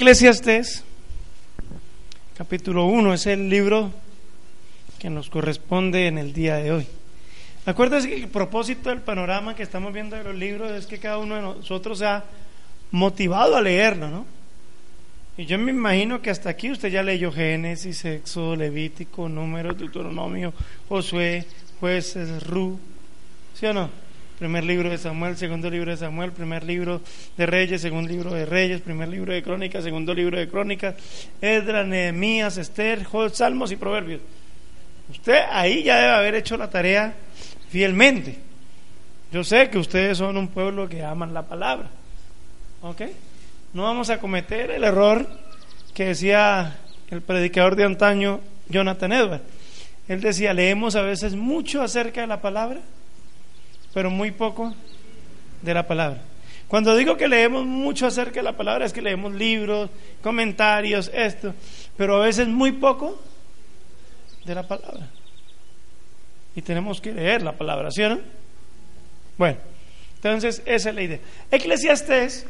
Eclesiastés, capítulo 1, es el libro que nos corresponde en el día de hoy. Acuérdense que el propósito del panorama que estamos viendo de los libros es que cada uno de nosotros sea motivado a leerlo, ¿no? Y yo me imagino que hasta aquí usted ya leyó Génesis, Éxodo, Levítico, Números, Deuteronomio, Josué, Jueces, Ru, ¿sí o no? Primer libro de Samuel, segundo libro de Samuel, primer libro de Reyes, segundo libro de Reyes, primer libro de Crónicas, segundo libro de Crónicas, Edra, Nehemías, Esther, Salmos y Proverbios. Usted ahí ya debe haber hecho la tarea fielmente. Yo sé que ustedes son un pueblo que aman la palabra. ¿Ok? No vamos a cometer el error que decía el predicador de antaño, Jonathan Edwards. Él decía, leemos a veces mucho acerca de la palabra, pero muy poco de la palabra. Cuando digo que leemos mucho acerca de la palabra es que leemos libros, comentarios, esto, pero a veces muy poco de la palabra. Y tenemos que leer la palabra, ¿sí o no? Bueno, entonces esa es la idea. Eclesiastés,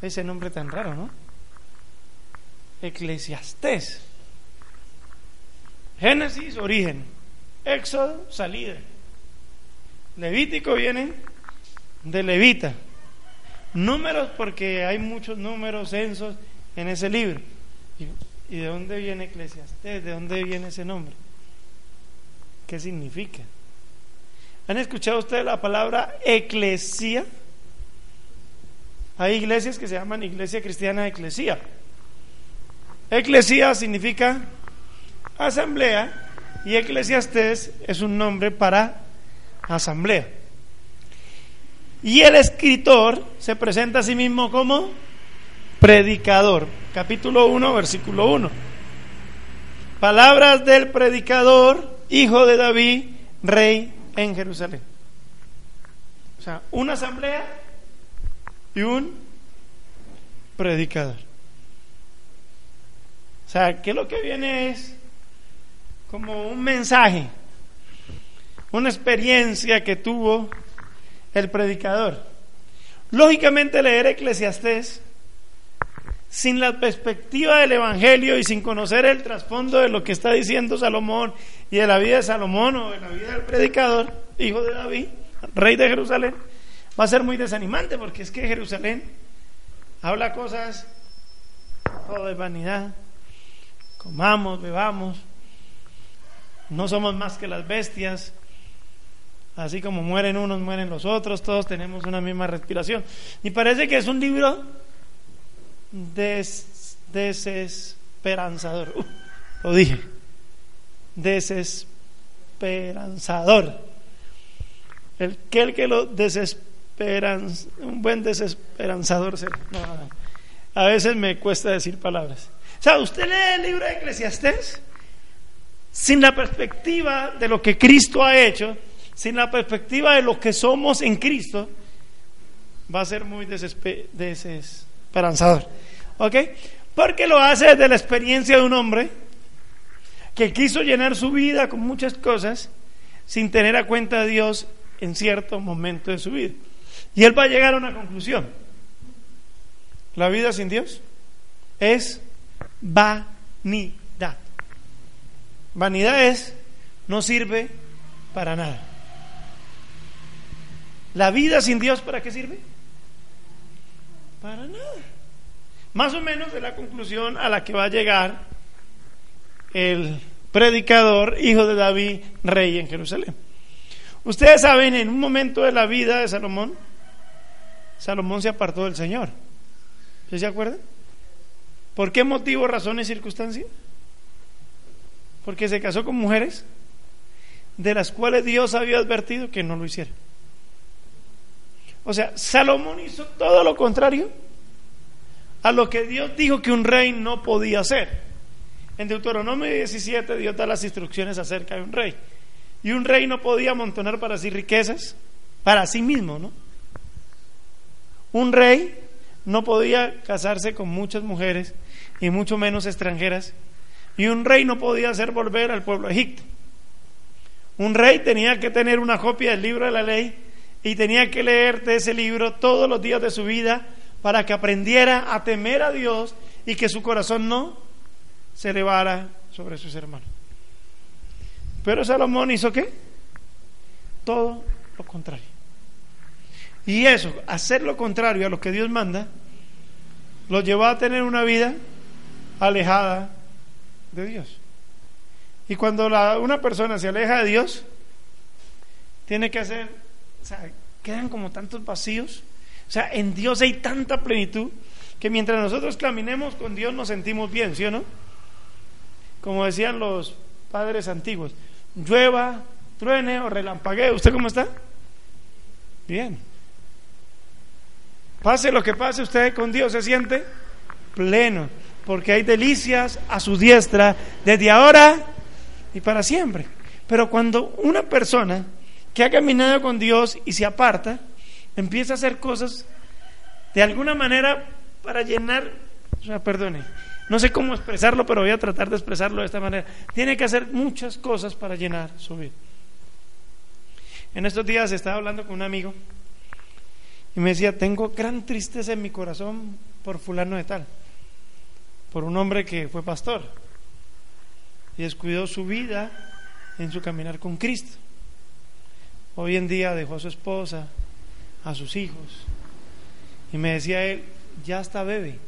ese nombre tan raro, ¿no? Eclesiastés. Génesis, origen. Éxodo, salida. Levítico viene de levita. Números porque hay muchos números censos en ese libro. ¿Y, de dónde viene Eclesiastés? ¿De dónde viene ese nombre? ¿Qué significa? ¿Han escuchado ustedes la palabra eclesia? Hay iglesias que se llaman iglesia cristiana eclesia. Eclesia significa asamblea y eclesiastés es un nombre para asamblea. Y el escritor se presenta a sí mismo como predicador. Capítulo 1, versículo 1. Palabras del predicador, hijo de David, rey en Jerusalén. O sea, una asamblea y un predicador. O sea, que lo que viene es como un mensaje una experiencia que tuvo el predicador. Lógicamente leer Eclesiastés sin la perspectiva del Evangelio y sin conocer el trasfondo de lo que está diciendo Salomón y de la vida de Salomón o de la vida del predicador, hijo de David, rey de Jerusalén, va a ser muy desanimante porque es que Jerusalén habla cosas todo de vanidad, comamos, bebamos, no somos más que las bestias, Así como mueren unos, mueren los otros, todos tenemos una misma respiración. Y parece que es un libro desesperanzador. Uh, lo dije. Desesperanzador. El que el que lo desesperan, un buen desesperanzador. A veces me cuesta decir palabras. O sea, usted lee el libro de Eclesiastés sin la perspectiva de lo que Cristo ha hecho sin la perspectiva de lo que somos en Cristo, va a ser muy desesperanzador. ¿Ok? Porque lo hace desde la experiencia de un hombre que quiso llenar su vida con muchas cosas sin tener a cuenta a Dios en cierto momento de su vida. Y él va a llegar a una conclusión. La vida sin Dios es vanidad. Vanidad es, no sirve para nada. ¿La vida sin Dios para qué sirve? Para nada. Más o menos de la conclusión a la que va a llegar el predicador, hijo de David, rey en Jerusalén. Ustedes saben, en un momento de la vida de Salomón, Salomón se apartó del Señor. ¿Se acuerdan? ¿Por qué motivo, razón y circunstancia? Porque se casó con mujeres de las cuales Dios había advertido que no lo hiciera. O sea, Salomón hizo todo lo contrario a lo que Dios dijo que un rey no podía hacer. En Deuteronomio 17 Dios da las instrucciones acerca de un rey. Y un rey no podía amontonar para sí riquezas, para sí mismo, ¿no? Un rey no podía casarse con muchas mujeres y mucho menos extranjeras. Y un rey no podía hacer volver al pueblo de Egipto. Un rey tenía que tener una copia del libro de la ley y tenía que leerte ese libro todos los días de su vida para que aprendiera a temer a Dios y que su corazón no se elevara sobre sus hermanos. Pero Salomón hizo qué? Todo lo contrario. Y eso, hacer lo contrario a lo que Dios manda, lo llevó a tener una vida alejada de Dios. Y cuando una persona se aleja de Dios, tiene que hacer, o sea, quedan como tantos vacíos. O sea, en Dios hay tanta plenitud que mientras nosotros caminemos con Dios nos sentimos bien, ¿sí o no? Como decían los padres antiguos, llueva, truene o relampaguee, ¿usted cómo está? Bien. Pase lo que pase, usted con Dios se siente pleno, porque hay delicias a su diestra desde ahora y para siempre. Pero cuando una persona que ha caminado con Dios y se aparta, empieza a hacer cosas de alguna manera para llenar, perdone, no sé cómo expresarlo, pero voy a tratar de expresarlo de esta manera. Tiene que hacer muchas cosas para llenar su vida. En estos días estaba hablando con un amigo y me decía, tengo gran tristeza en mi corazón por fulano de tal, por un hombre que fue pastor y descuidó su vida en su caminar con Cristo. Hoy en día dejó a su esposa, a sus hijos, y me decía él, ya está bebé.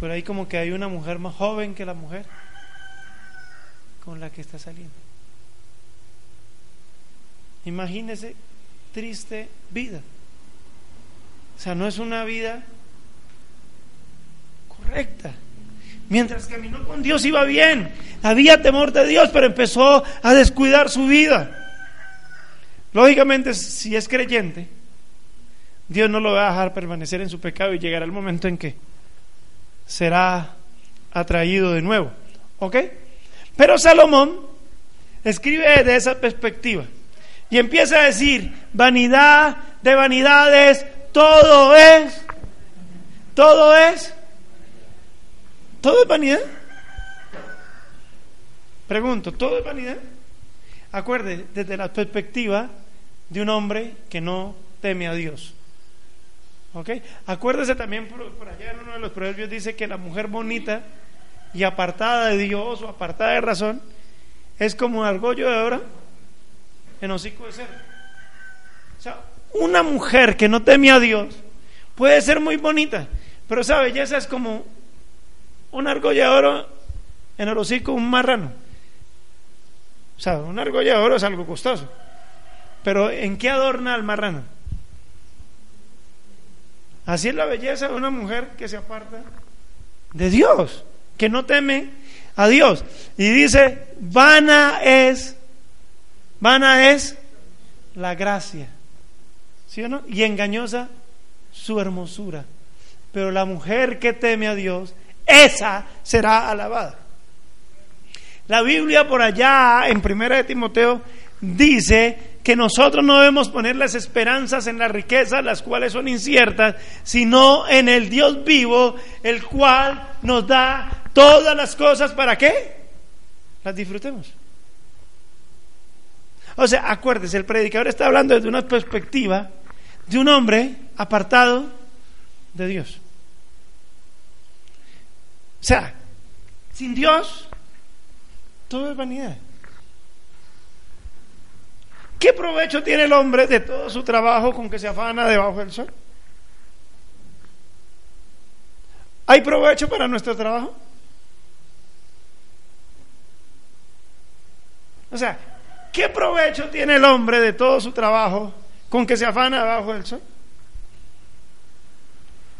Por ahí como que hay una mujer más joven que la mujer con la que está saliendo. Imagínese triste vida. O sea, no es una vida correcta. Mientras caminó con Dios iba bien, había temor de Dios, pero empezó a descuidar su vida. Lógicamente, si es creyente, Dios no lo va a dejar permanecer en su pecado y llegará el momento en que será atraído de nuevo. ¿Ok? Pero Salomón escribe de esa perspectiva y empieza a decir, vanidad de vanidades, todo es, todo es, todo es vanidad. Pregunto, ¿todo es vanidad? Acuerde, desde la perspectiva de un hombre que no teme a Dios. ¿Ok? Acuérdese también por, allá en uno de los proverbios dice que la mujer bonita y apartada de Dios o apartada de razón es como un argollo de oro en hocico de cerdo. O sea, una mujer que no teme a Dios puede ser muy bonita, pero esa belleza es como un argolla de oro en el hocico un marrano. O sea, un argolla de oro es algo costoso. Pero ¿en qué adorna al marrano? Así es la belleza de una mujer que se aparta de Dios, que no teme a Dios. Y dice, vana es, vana es la gracia. ¿Sí o no? Y engañosa su hermosura. Pero la mujer que teme a Dios, esa será alabada. La Biblia por allá en Primera de Timoteo dice que nosotros no debemos poner las esperanzas en las riquezas, las cuales son inciertas, sino en el Dios vivo, el cual nos da todas las cosas para qué? Las disfrutemos. O sea, acuérdese, el predicador está hablando desde una perspectiva de un hombre apartado de Dios. O sea, sin Dios, todo es vanidad. ¿Qué provecho tiene el hombre de todo su trabajo con que se afana debajo del sol? ¿Hay provecho para nuestro trabajo? O sea, ¿qué provecho tiene el hombre de todo su trabajo con que se afana debajo del sol?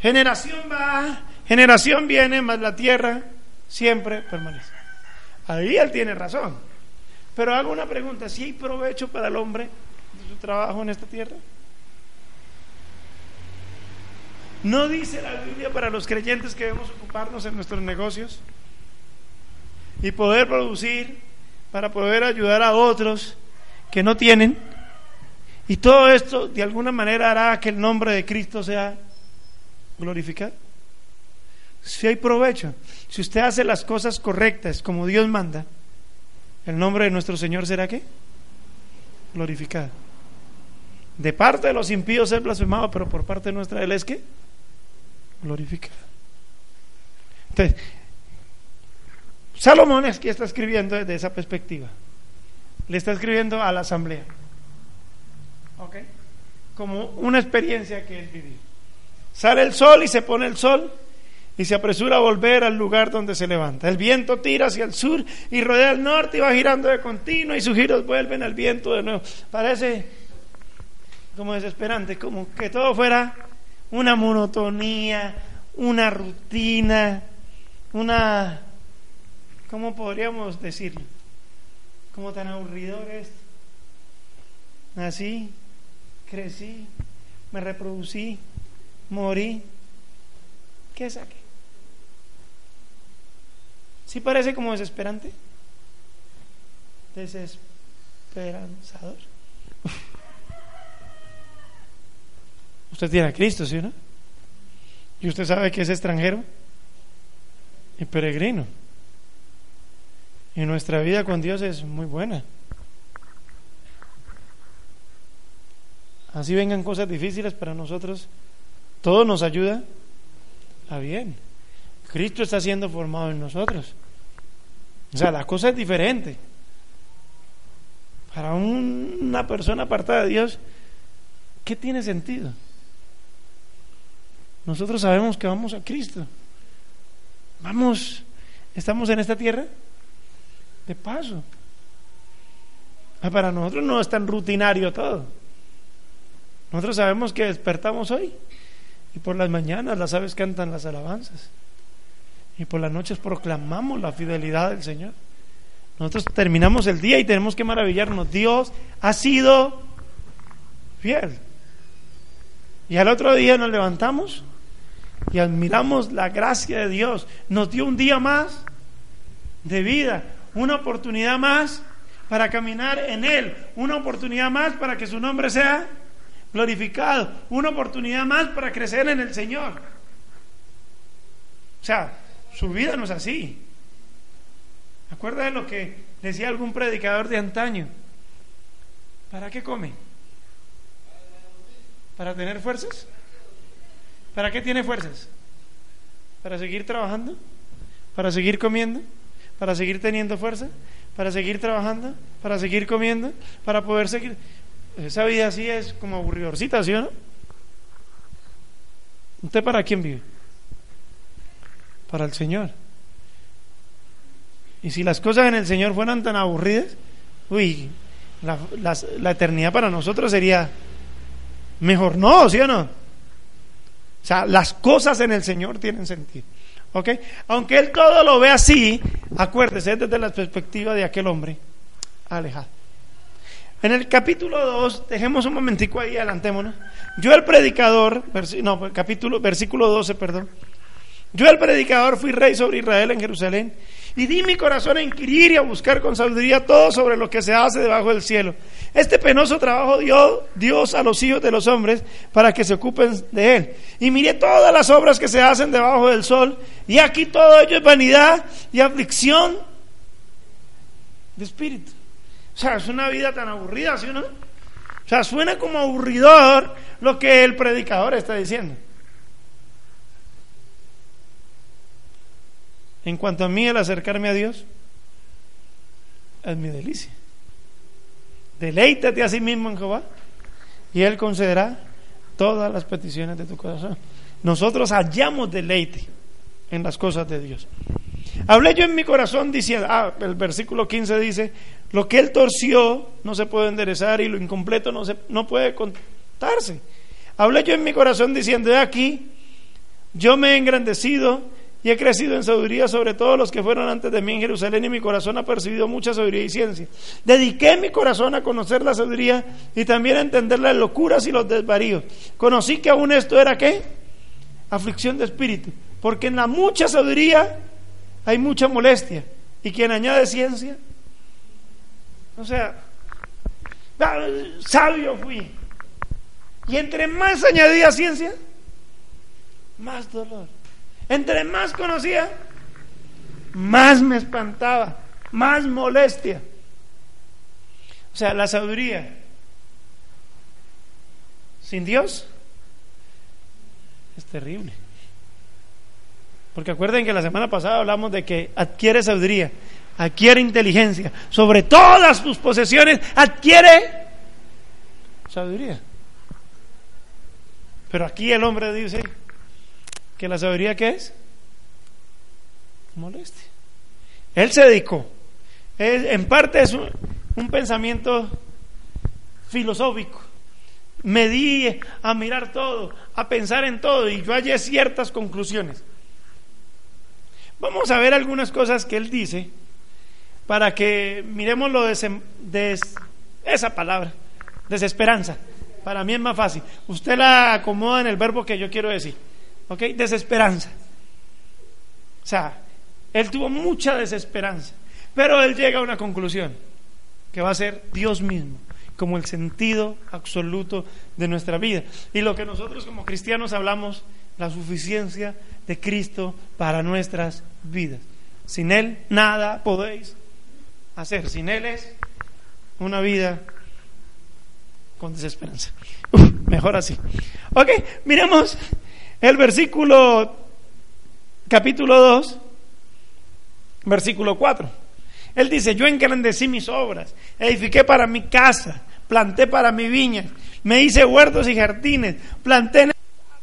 Generación va, generación viene, más la tierra siempre permanece. Ahí él tiene razón. Pero hago una pregunta, ¿si hay provecho para el hombre de su trabajo en esta tierra? ¿No dice la Biblia para los creyentes que debemos ocuparnos en nuestros negocios y poder producir para poder ayudar a otros que no tienen? Y todo esto de alguna manera hará que el nombre de Cristo sea glorificado. Si hay provecho, si usted hace las cosas correctas como Dios manda, el nombre de nuestro Señor será qué? Glorificado. de parte de los impíos es blasfemado, pero por parte nuestra Él es que glorificado. Entonces, Salomón es que está escribiendo desde esa perspectiva. Le está escribiendo a la asamblea. ¿Ok? Como una experiencia que él vivió. Sale el sol y se pone el sol y se apresura a volver al lugar donde se levanta. El viento tira hacia el sur y rodea el norte y va girando de continuo y sus giros vuelven al viento de nuevo. Parece como desesperante, como que todo fuera una monotonía, una rutina, una, ¿cómo podríamos decirlo? Como tan aburridor esto. Nací, crecí, me reproducí, morí. ¿Qué es aquí? ¿Sí parece como desesperante? Desesperanzador. Usted tiene a Cristo, ¿sí o no? Y usted sabe que es extranjero y peregrino. Y nuestra vida con Dios es muy buena. Así vengan cosas difíciles para nosotros, todo nos ayuda a bien. Cristo está siendo formado en nosotros. O sea, la cosa es diferente. Para una persona apartada de Dios, ¿qué tiene sentido? Nosotros sabemos que vamos a Cristo. Vamos, estamos en esta tierra de paso. Ah, para nosotros no es tan rutinario todo. Nosotros sabemos que despertamos hoy y por las mañanas las aves cantan las alabanzas y por las noches proclamamos la fidelidad del Señor. Nosotros terminamos el día y tenemos que maravillarnos. Dios ha sido fiel. Y al otro día nos levantamos y admiramos la gracia de Dios. Nos dio un día más de vida, una oportunidad más para caminar en Él, una oportunidad más para que su nombre sea glorificado, una oportunidad más para crecer en el Señor. O sea, su vida no es así. ¿Acuerda de lo que decía algún predicador de antaño? ¿Para qué come? ¿Para tener fuerzas? ¿Para qué tiene fuerzas? ¿Para seguir trabajando? ¿Para seguir comiendo? ¿Para seguir teniendo fuerza? ¿Para seguir trabajando? ¿Para seguir comiendo? ¿Para poder seguir? Esa vida así es como aburridorcita, ¿sí o no? ¿Usted para quién vive? Para el Señor. Y si las cosas en el Señor fueran tan aburridas, uy, la, eternidad para nosotros sería mejor no, ¿sí o no? O sea, las cosas en el Señor tienen sentido. ¿Ok? Aunque Él todo lo ve así, acuérdese desde la perspectiva de aquel hombre alejado. En el capítulo 2, dejemos un momentico ahí, adelantémonos. Yo el predicador, no, capítulo, versículo 12, perdón. Yo el predicador fui rey sobre Israel en Jerusalén y di mi corazón a inquirir y a buscar con sabiduría todo sobre lo que se hace debajo del cielo. Este penoso trabajo dio Dios a los hijos de los hombres para que se ocupen de él. Y miré todas las obras que se hacen debajo del sol y aquí todo ello es vanidad y aflicción de espíritu. O sea, es una vida tan aburrida, ¿sí o no? O sea, suena como aburridor lo que el predicador está diciendo. En cuanto a mí, el acercarme a Dios es mi delicia. Deleítate a sí mismo en Jehová y Él concederá todas las peticiones de tu corazón. Nosotros hallamos deleite en las cosas de Dios. Hablé yo en mi corazón diciendo, ah, el versículo 15 dice, lo que Él torció no se puede enderezar y lo incompleto no, se, no puede contarse. Hablé yo en mi corazón diciendo, he aquí, yo me he engrandecido y he crecido en sabiduría sobre todos los que fueron antes de mí en Jerusalén y mi corazón ha percibido mucha sabiduría y ciencia. Dediqué mi corazón a conocer la sabiduría y también a entender las locuras y los desvaríos. Conocí que aún esto era qué? Aflicción de espíritu. Porque en la mucha sabiduría hay mucha molestia. Y quien añade ciencia, o sea, sabio fui. Y entre más añadía ciencia, más dolor. Entre más conocía, más me espantaba, más molestia. O sea, la sabiduría sin Dios es terrible. Porque acuerden que la semana pasada hablamos de que adquiere sabiduría, adquiere inteligencia, sobre todas tus posesiones adquiere sabiduría. Pero aquí el hombre dice que la sabiduría qué es? Molestia. Él se dedicó. en parte es un pensamiento filosófico. Me di a mirar todo, a pensar en todo y yo hallé ciertas conclusiones. Vamos a ver algunas cosas que él dice para que miremos lo de, esa palabra, desesperanza. Para mí es más fácil. Usted la acomoda en el verbo que yo quiero decir. ¿Ok? Desesperanza. O sea, él tuvo mucha desesperanza. Pero él llega a una conclusión, que va a ser Dios mismo como el sentido absoluto de nuestra vida. Y lo que nosotros como cristianos hablamos, la suficiencia de Cristo para nuestras vidas. Sin Él nada podéis hacer. Sin Él es una vida con desesperanza. mejor así. Ok, miremos el versículo, capítulo 2, versículo 4. Él dice, yo engrandecí mis obras, edifiqué para mi casa, planté para mi viña, me hice huertos y jardines, planté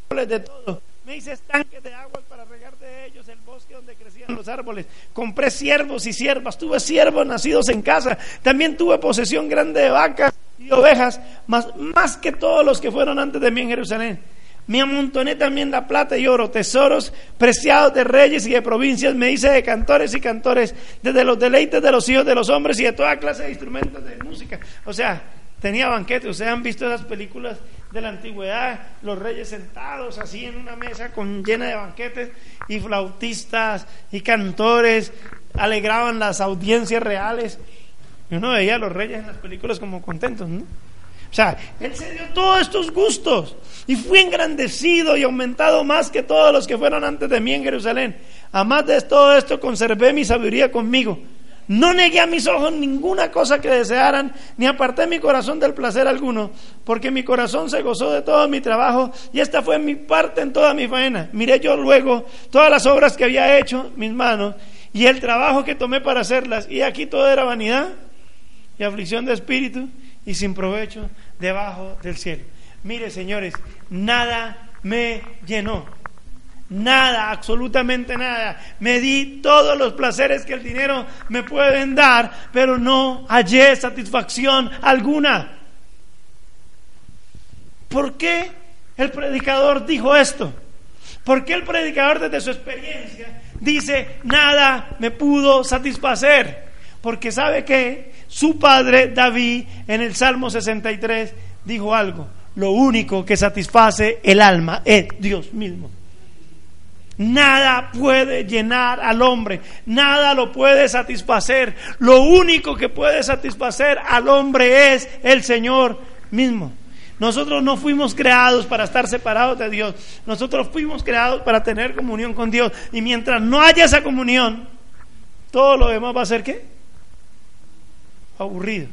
árboles de todo, me hice estanques de agua para regar de ellos el bosque donde crecían los árboles, compré siervos y siervas, tuve siervos nacidos en casa, también tuve posesión grande de vacas y ovejas, más, más que todos los que fueron antes de mí en Jerusalén. Me amontoné también la plata y oro, tesoros preciados de reyes y de provincias. Me hice de cantores y cantores, desde los deleites de los hijos de los hombres y de toda clase de instrumentos de música. O sea, tenía banquetes. Ustedes han visto esas películas de la antigüedad, los reyes sentados así en una mesa con llena de banquetes y flautistas y cantores alegraban las audiencias reales. Y uno veía a los reyes en las películas como contentos, ¿no? O sea, él se dio todos estos gustos y fue engrandecido y aumentado más que todos los que fueron antes de mí en Jerusalén. Además de todo esto, conservé mi sabiduría conmigo no negué a mis ojos ninguna cosa que desearan, ni aparté mi corazón del placer alguno, porque mi corazón se gozó de todo mi trabajo y esta fue mi parte en toda mi faena. Miré yo luego todas las obras que había hecho mis manos y el trabajo que tomé para hacerlas, y aquí todo era vanidad y aflicción de espíritu y sin provecho debajo del cielo. Mire, señores, nada me llenó Nada, absolutamente nada. Me di todos los placeres que el dinero me pueden dar, pero no hallé satisfacción alguna. ¿Por qué el predicador dijo esto? ¿Por qué el predicador desde su experiencia dice, nada me pudo satisfacer? Porque sabe que su padre David en el Salmo 63 dijo algo, lo único que satisface el alma es Dios mismo. Nada puede llenar al hombre, nada lo puede satisfacer. Lo único que puede satisfacer al hombre es el Señor mismo. Nosotros no fuimos creados para estar separados de Dios. Nosotros fuimos creados para tener comunión con Dios. Y mientras no haya esa comunión, todo lo demás va a ser qué? Aburrido.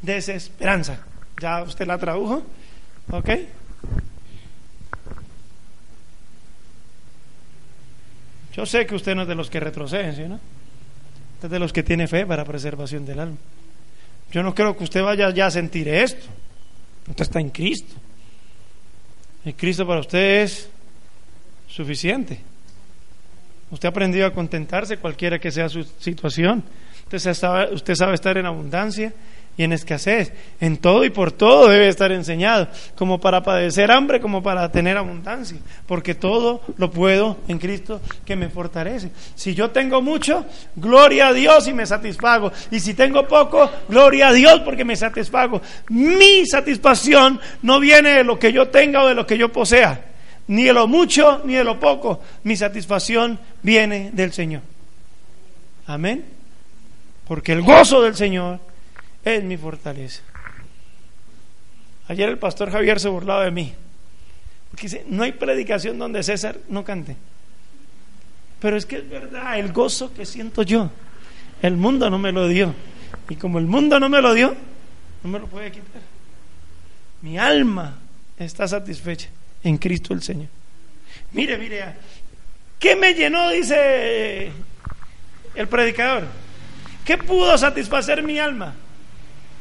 Desesperanza. ¿Ya usted la tradujo? ¿Ok? Yo sé que usted no es de los que retroceden, ¿sí, no? Usted es de los que tiene fe para preservación del alma. Yo no creo que usted vaya ya a sentir esto. Usted está en Cristo. El Cristo para usted es suficiente. Usted ha aprendido a contentarse cualquiera que sea su situación. Usted sabe, usted sabe estar en abundancia y en escasez. En todo y por todo debe estar enseñado, como para padecer hambre, como para tener abundancia, porque todo lo puedo en Cristo que me fortalece. Si yo tengo mucho, gloria a Dios y me satisfago. Y si tengo poco, gloria a Dios porque me satisfago. Mi satisfacción no viene de lo que yo tenga o de lo que yo posea, ni de lo mucho ni de lo poco. Mi satisfacción viene del Señor. Amén. Porque el gozo del Señor es mi fortaleza. Ayer el pastor Javier se burlaba de mí. Porque dice, no hay predicación donde César no cante. Pero es que es verdad, el gozo que siento yo, el mundo no me lo dio. Y como el mundo no me lo dio, no me lo puede quitar. Mi alma está satisfecha en Cristo el Señor. Mire, mire, ¿qué me llenó? Dice el predicador. ¿Qué pudo satisfacer mi alma?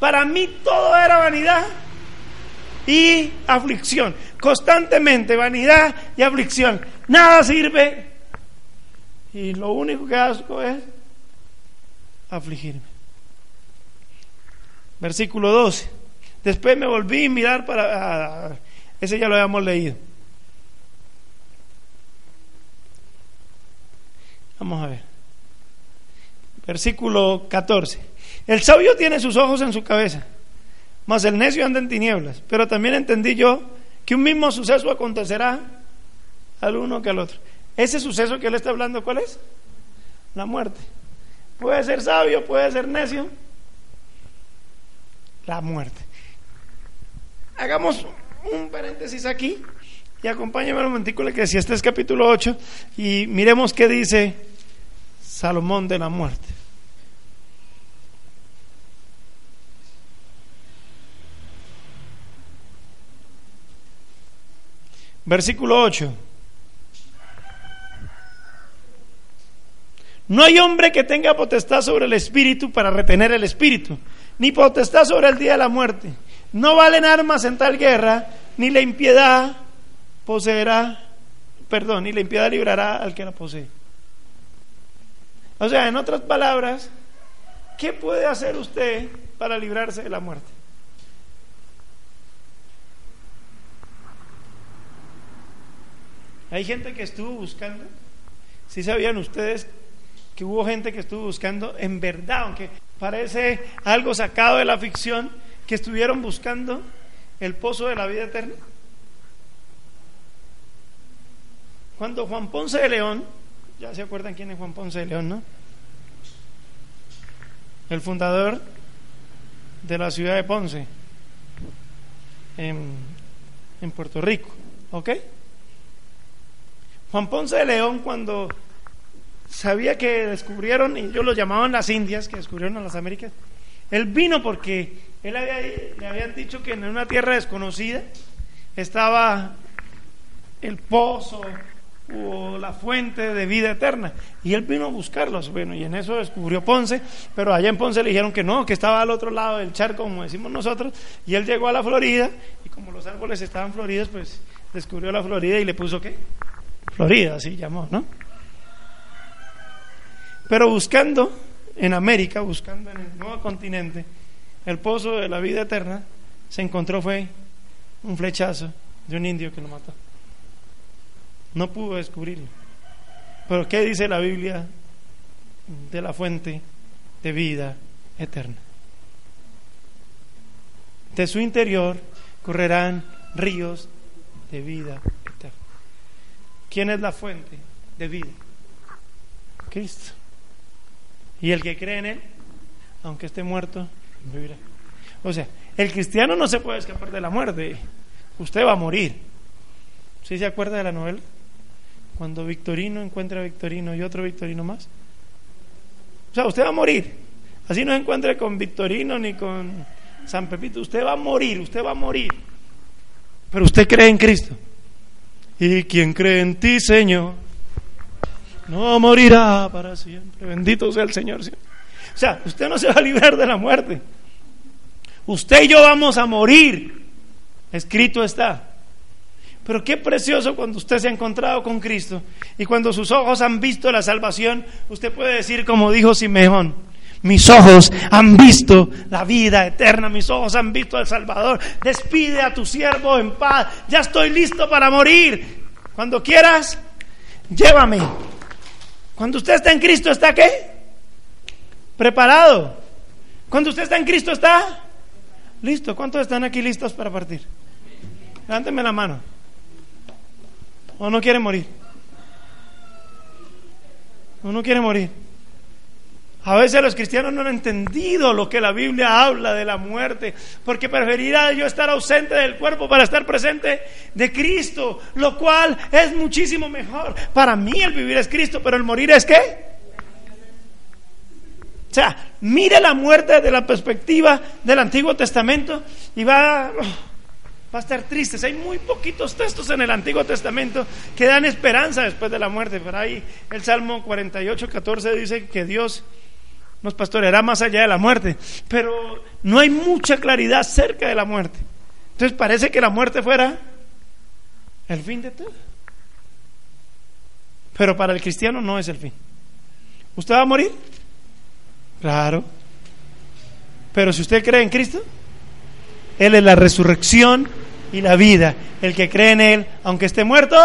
Para mí todo era vanidad y aflicción. Constantemente vanidad y aflicción. Nada sirve. Y lo único que hago es afligirme. Versículo 12. Después me volví a mirar para... ese ya lo habíamos leído. Vamos a ver. Versículo 14. El sabio tiene sus ojos en su cabeza, mas el necio anda en tinieblas. Pero también entendí yo que un mismo suceso acontecerá al uno que al otro. Ese suceso que él está hablando, ¿cuál es? La muerte. Puede ser sabio, puede ser necio. La muerte. Hagamos un paréntesis aquí y acompáñame un momentico que si este es capítulo 8 y miremos qué dice Salomón de la muerte. Versículo 8. No hay hombre que tenga potestad sobre el espíritu para retener el espíritu, ni potestad sobre el día de la muerte. No valen armas en tal guerra, ni la impiedad poseerá, perdón, ni la impiedad librará al que la posee. O sea, en otras palabras, ¿qué puede hacer usted para librarse de la muerte? Hay gente que estuvo buscando, si sabían ustedes que hubo gente que estuvo buscando en verdad, aunque parece algo sacado de la ficción, que estuvieron buscando el pozo de la vida eterna. Cuando Juan Ponce de León, ya se acuerdan quién es Juan Ponce de León, ¿no? El fundador de la ciudad de Ponce, en, en Puerto Rico, ¿ok? Juan Ponce de León cuando sabía que descubrieron, y ellos lo llamaban las Indias, que descubrieron a las Américas, él vino porque él había, le habían dicho que en una tierra desconocida estaba el pozo o la fuente de vida eterna. Y él vino a buscarlos. Bueno, y en eso descubrió Ponce, pero allá en Ponce le dijeron que no, que estaba al otro lado del charco, como decimos nosotros. Y él llegó a la Florida, y como los árboles estaban floridos, pues descubrió la Florida y le puso qué? Florida, así llamó, ¿no? Pero buscando en América, buscando en el nuevo continente, el pozo de la vida eterna, se encontró fue un flechazo de un indio que lo mató. No pudo descubrirlo. Pero ¿qué dice la Biblia de la fuente de vida eterna? De su interior correrán ríos de vida eterna. ¿Quién es la fuente de vida? Cristo. Y el que cree en Él, aunque esté muerto, vivirá. O sea, el cristiano no se puede escapar de la muerte. Usted va a morir. ¿Sí se acuerda de la novela? Cuando Victorino encuentra a Victorino y otro Victorino más. O sea, usted va a morir. Así no encuentre con Victorino ni con San Pepito. Usted va a morir, usted va a morir. Pero usted cree en Cristo. Y quien cree en ti, Señor, no morirá para siempre. Bendito sea el Señor. O sea, usted no se va a librar de la muerte. Usted y yo vamos a morir. Escrito está. Pero qué precioso cuando usted se ha encontrado con Cristo y cuando sus ojos han visto la salvación, usted puede decir como dijo Simeón, mis ojos han visto la vida eterna, mis ojos han visto al Salvador. Despide a tu siervo en paz, ya estoy listo para morir. Cuando quieras, llévame. Cuando usted está en Cristo, ¿está qué? Preparado. Cuando usted está en Cristo, ¿está? Listo. ¿Cuántos están aquí listos para partir? Levánteme la mano. ¿O no quiere morir? ¿O no quiere morir? A veces los cristianos no han entendido lo que la Biblia habla de la muerte, porque preferiría yo estar ausente del cuerpo para estar presente de Cristo, lo cual es muchísimo mejor. Para mí el vivir es Cristo, pero el morir es qué? O sea, mire la muerte desde la perspectiva del Antiguo Testamento y va, a estar triste. Hay muy poquitos textos en el Antiguo Testamento que dan esperanza después de la muerte. Pero ahí el Salmo 48, 14 dice que Dios nos pastoreará más allá de la muerte. Pero no hay mucha claridad cerca de la muerte. Entonces parece que la muerte fuera el fin de todo. Pero para el cristiano no es el fin. ¿Usted va a morir? Claro. Pero si usted cree en Cristo, Él es la resurrección y la vida. El que cree en Él, aunque esté muerto.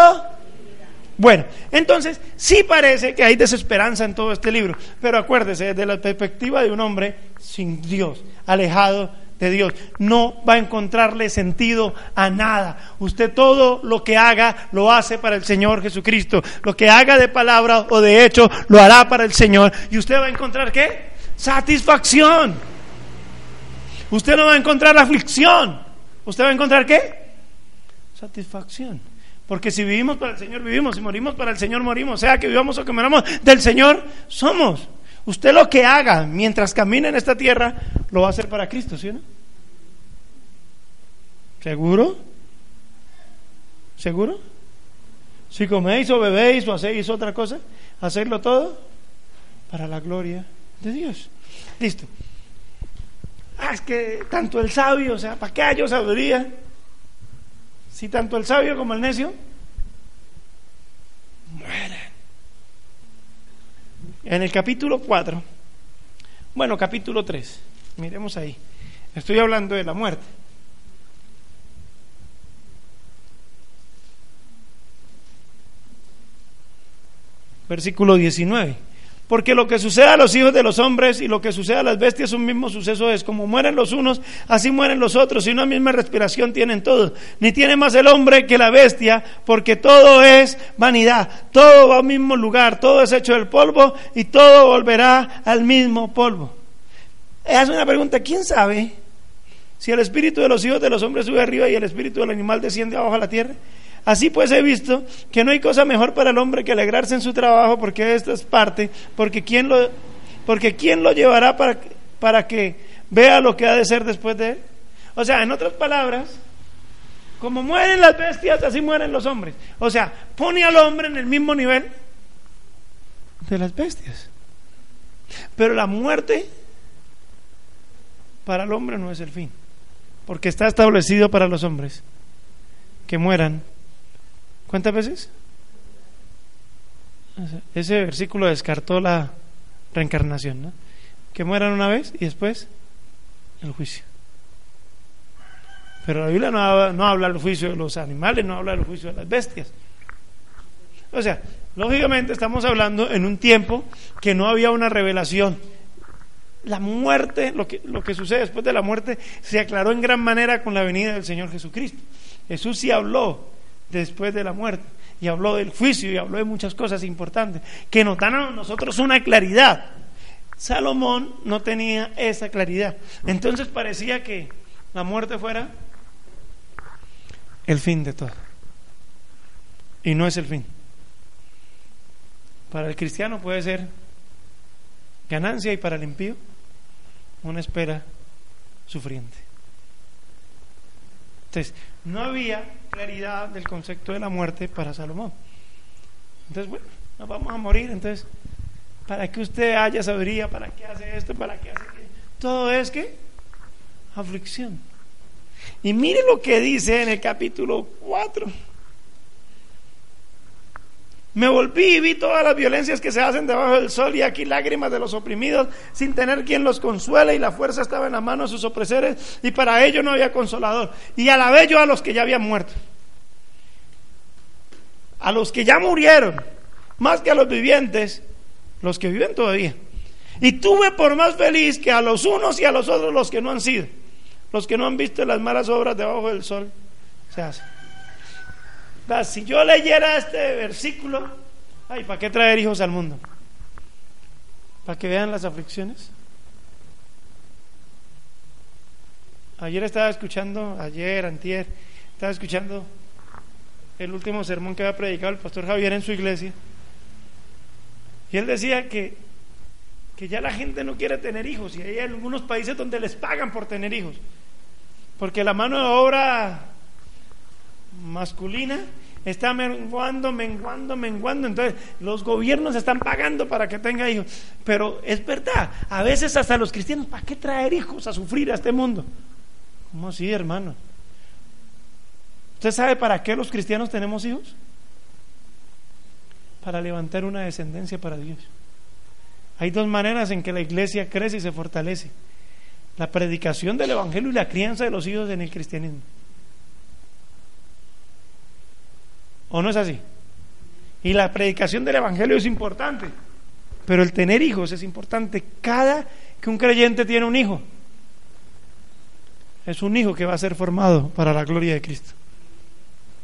Bueno, entonces sí parece que hay desesperanza en todo este libro, pero acuérdese, desde la perspectiva de un hombre sin Dios, alejado de Dios. No va a encontrarle sentido a nada. Usted todo lo que haga lo hace para el Señor Jesucristo. Lo que haga de palabra o de hecho lo hará para el Señor. Y usted va a encontrar qué? Satisfacción. Usted no va a encontrar aflicción. ¿Usted va a encontrar qué? Satisfacción. Porque si vivimos para el Señor, vivimos. Si morimos para el Señor, morimos. Sea que vivamos o que moramos, del Señor somos. Usted lo que haga mientras camina en esta tierra, lo va a hacer para Cristo, ¿sí o no? ¿Seguro? ¿Seguro? Si coméis o bebéis o hacéis otra cosa, hacerlo todo para la gloria de Dios. Listo. Ah, es que tanto el sabio, o sea, ¿para qué hay sabiduría? Si tanto el sabio como el necio mueren. En el capítulo 4, bueno, capítulo 3, miremos ahí. Estoy hablando de la muerte. Versículo 19. Porque lo que sucede a los hijos de los hombres y lo que sucede a las bestias un mismo suceso es, como mueren los unos, así mueren los otros, y una misma respiración tienen todos. Ni tiene más el hombre que la bestia, porque todo es vanidad, todo va al mismo lugar, todo es hecho del polvo y todo volverá al mismo polvo. Hace una pregunta, ¿quién sabe si el espíritu de los hijos de los hombres sube arriba y el espíritu del animal desciende abajo a la tierra? Así pues he visto que no hay cosa mejor para el hombre que alegrarse en su trabajo, porque esto es parte, porque quién lo, porque quién lo llevará para, para que vea lo que ha de ser después de él. O sea, en otras palabras, como mueren las bestias, así mueren los hombres. O sea, pone al hombre en el mismo nivel de las bestias. Pero la muerte para el hombre no es el fin, porque está establecido para los hombres que mueran ¿Cuántas veces? Ese versículo descartó la reencarnación, ¿no? Que mueran una vez y después el juicio. Pero la Biblia no, no habla del juicio de los animales, no habla del juicio de las bestias. O sea, lógicamente estamos hablando en un tiempo que no había una revelación. La muerte, lo que, lo que sucede después de la muerte, se aclaró en gran manera con la venida del Señor Jesucristo. Jesús sí habló después de la muerte. Y habló del juicio y habló de muchas cosas importantes que nos dan a nosotros una claridad. Salomón no tenía esa claridad. Entonces parecía que la muerte fuera el fin de todo. Y no es el fin. Para el cristiano puede ser ganancia y para el impío una espera sufriente. Entonces, no había claridad del concepto de la muerte para Salomón. Entonces, bueno, nos vamos a morir, entonces, ¿para qué usted haya sabiduría? ¿Para qué hace esto? ¿Para qué hace aquello? Todo es que aflicción. Y mire lo que dice en el capítulo 4. Me volví y vi todas las violencias que se hacen debajo del sol y aquí lágrimas de los oprimidos sin tener quien los consuele y la fuerza estaba en la mano de sus opresores y para ellos no había consolador. Y alabé yo a los que ya habían muerto. A los que ya murieron, más que a los vivientes, los que viven todavía. Y tuve por más feliz que a los unos y a los otros los que no han sido, los que no han visto las malas obras debajo del sol se hacen si yo leyera este versículo, ay, ¿para qué traer hijos al mundo? ¿Para que vean las aflicciones? Ayer estaba escuchando, ayer, antier, estaba escuchando el último sermón que había predicado el pastor Javier en su iglesia. Y él decía que, que ya la gente no quiere tener hijos y hay algunos países donde les pagan por tener hijos. Porque la mano de obra masculina está menguando, menguando, menguando. Entonces, los gobiernos están pagando para que tenga hijos. Pero es verdad, a veces hasta los cristianos, ¿para qué traer hijos a sufrir a este mundo? ¿Cómo así, hermano? ¿Usted sabe para qué los cristianos tenemos hijos? Para levantar una descendencia para Dios. Hay dos maneras en que la iglesia crece y se fortalece. La predicación del Evangelio y la crianza de los hijos en el cristianismo. ¿O no es así? Y la predicación del Evangelio es importante, pero el tener hijos es importante. Cada que un creyente tiene un hijo, es un hijo que va a ser formado para la gloria de Cristo.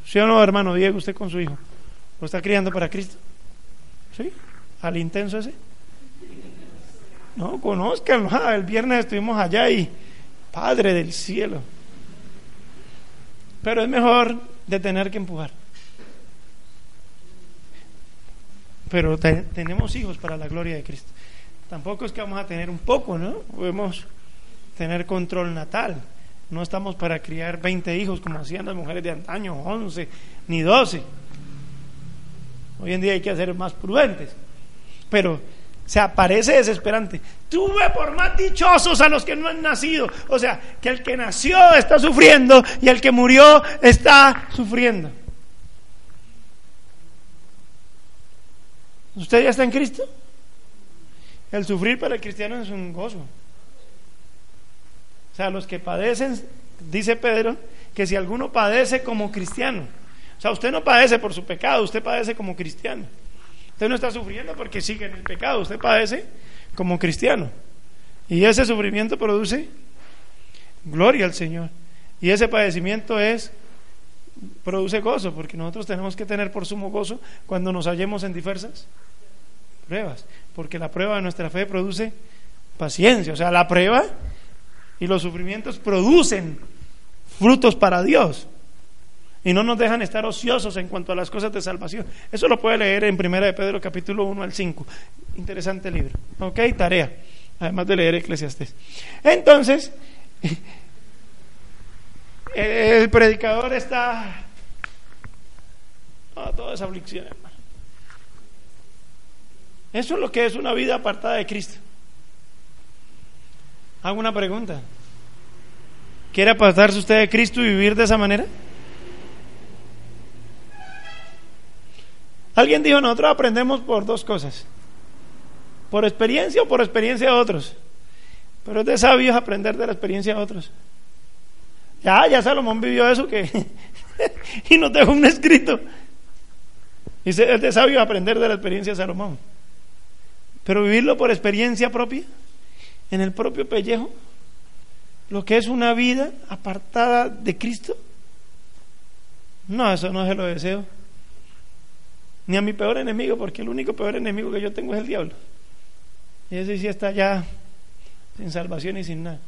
¿Sí o no, hermano Diego, usted con su hijo? ¿Lo está criando para Cristo? ¿Sí? ¿Al intenso ese? No, conozcan. El viernes estuvimos allá y Padre del cielo. Pero es mejor de tener que empujar. Pero tenemos hijos para la gloria de Cristo. Tampoco es que vamos a tener un poco, ¿no? Podemos tener control natal. No estamos para criar 20 hijos como hacían las mujeres de antaño, 11 ni 12. Hoy en día hay que ser más prudentes. Pero, o sea, parece desesperante. Tuve por más dichosos a los que no han nacido. O sea, que el que nació está sufriendo y el que murió está sufriendo. ¿Usted ya está en Cristo? El sufrir para el cristiano es un gozo. O sea, los que padecen, dice Pedro, que si alguno padece como cristiano, o sea, usted no padece por su pecado, usted padece como cristiano. Usted no está sufriendo porque sigue en el pecado, usted padece como cristiano. Y ese sufrimiento produce gloria al Señor. Y ese padecimiento es produce gozo, porque nosotros tenemos que tener por sumo gozo cuando nos hallemos en diversas pruebas, porque la prueba de nuestra fe produce paciencia, o sea, la prueba y los sufrimientos producen frutos para Dios y no nos dejan estar ociosos en cuanto a las cosas de salvación. Eso lo puede leer en 1 de Pedro capítulo 1 al 5. Interesante libro. ¿Ok? Tarea. Además de leer Eclesiastes. Entonces, el predicador está... Oh, toda esa aflicción, hermano. Eso es lo que es una vida apartada de Cristo. Hago una pregunta. ¿Quiere apartarse usted de Cristo y vivir de esa manera? Alguien dijo, nosotros aprendemos por dos cosas. Por experiencia o por experiencia de otros. Pero es de sabios aprender de la experiencia de otros. Ya, ya Salomón vivió eso que y nos dejó un escrito. Y es de sabios aprender de la experiencia de Salomón. Pero vivirlo por experiencia propia en el propio pellejo, lo que es una vida apartada de Cristo, no, eso no se lo deseo. Ni a mi peor enemigo, porque el único peor enemigo que yo tengo es el diablo. Y ese sí está ya sin salvación y sin nada.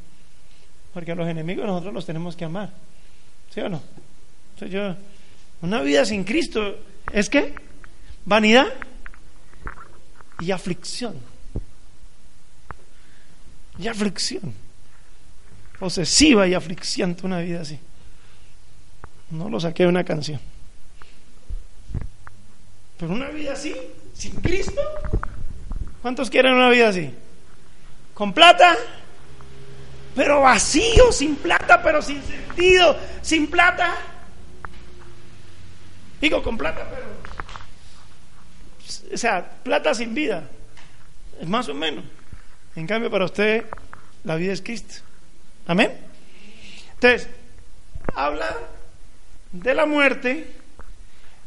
Porque a los enemigos nosotros los tenemos que amar. ¿Sí o no? yo, una vida sin Cristo es que vanidad y aflicción y aflicción. Posesiva y aflicciente una vida así. No lo saqué de una canción. Pero una vida así, sin Cristo. ¿Cuántos quieren una vida así? Con plata, pero vacío, sin plata, pero sin sentido, sin plata. Digo con plata, pero. O sea, plata sin vida. Es más o menos. En cambio, para usted, la vida es Cristo. Amén. Entonces, habla de la muerte.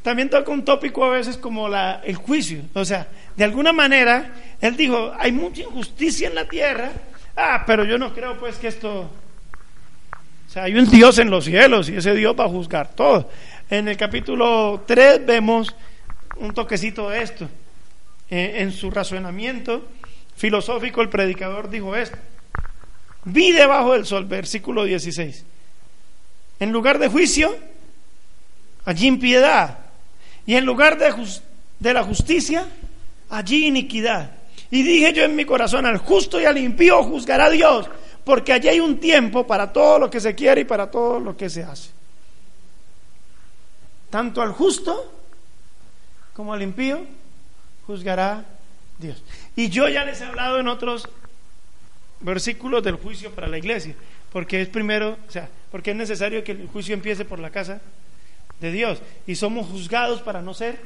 También toca un tópico a veces como la, el juicio. O sea, de alguna manera, él dijo, hay mucha injusticia en la tierra. Ah, pero yo no creo pues que esto... O sea, hay un Dios en los cielos y ese Dios va a juzgar todo. En el capítulo 3 vemos un toquecito de esto. Eh, en su razonamiento filosófico, el predicador dijo esto. Vi debajo del sol, versículo 16. En lugar de juicio, allí impiedad. Y en lugar de, de la justicia, allí iniquidad. Y dije yo en mi corazón, al justo y al impío juzgará Dios, porque allí hay un tiempo para todo lo que se quiere y para todo lo que se hace. tanto al justo como al impío juzgará Dios. Y yo ya les he hablado en otros versículos del juicio para la iglesia, porque es primero, o sea, porque es necesario que el juicio empiece por la casa de Dios y somos juzgados para no ser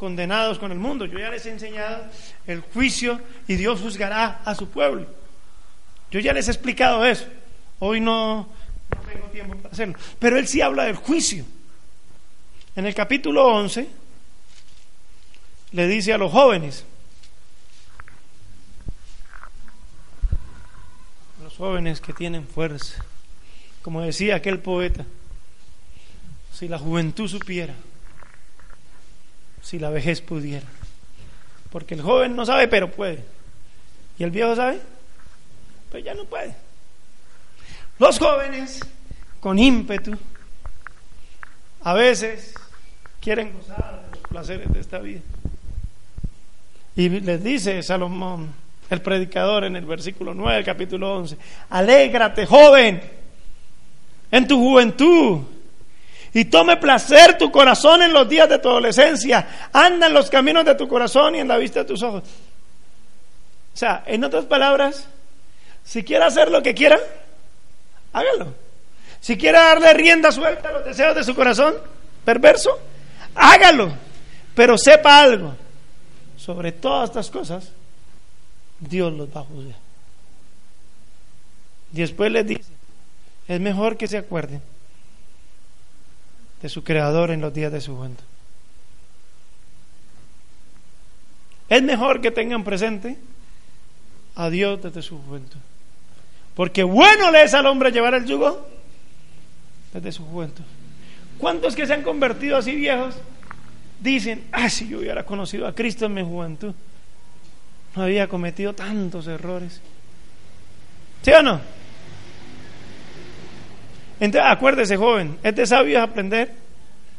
condenados con el mundo. Yo ya les he enseñado el juicio y Dios juzgará a su pueblo. Yo ya les he explicado eso. Hoy no, no tengo tiempo para hacerlo. Pero él sí habla del juicio. En el capítulo 11 le dice a los jóvenes, los jóvenes que tienen fuerza, como decía aquel poeta, si la juventud supiera, si la vejez pudiera, porque el joven no sabe pero puede, y el viejo sabe, pero ya no puede. Los jóvenes con ímpetu a veces quieren gozar de los placeres de esta vida. Y les dice Salomón, el predicador, en el versículo 9 del capítulo 11, alégrate joven en tu juventud y tome placer tu corazón en los días de tu adolescencia, anda en los caminos de tu corazón y en la vista de tus ojos. O sea, en otras palabras, si quiere hacer lo que quiera, hágalo. Si quiere darle rienda suelta a los deseos de su corazón perverso, hágalo. Pero sepa algo, sobre todas estas cosas, Dios los va a juzgar. Y después les dice, es mejor que se acuerden de su creador en los días de su juventud. Es mejor que tengan presente a Dios desde su juventud. Porque bueno le es al hombre llevar el yugo desde su juventud. ¿Cuántos que se han convertido así viejos dicen, ah, si yo hubiera conocido a Cristo en mi juventud, no había cometido tantos errores. ¿Sí o no? Entonces, acuérdese, joven, es de sabios aprender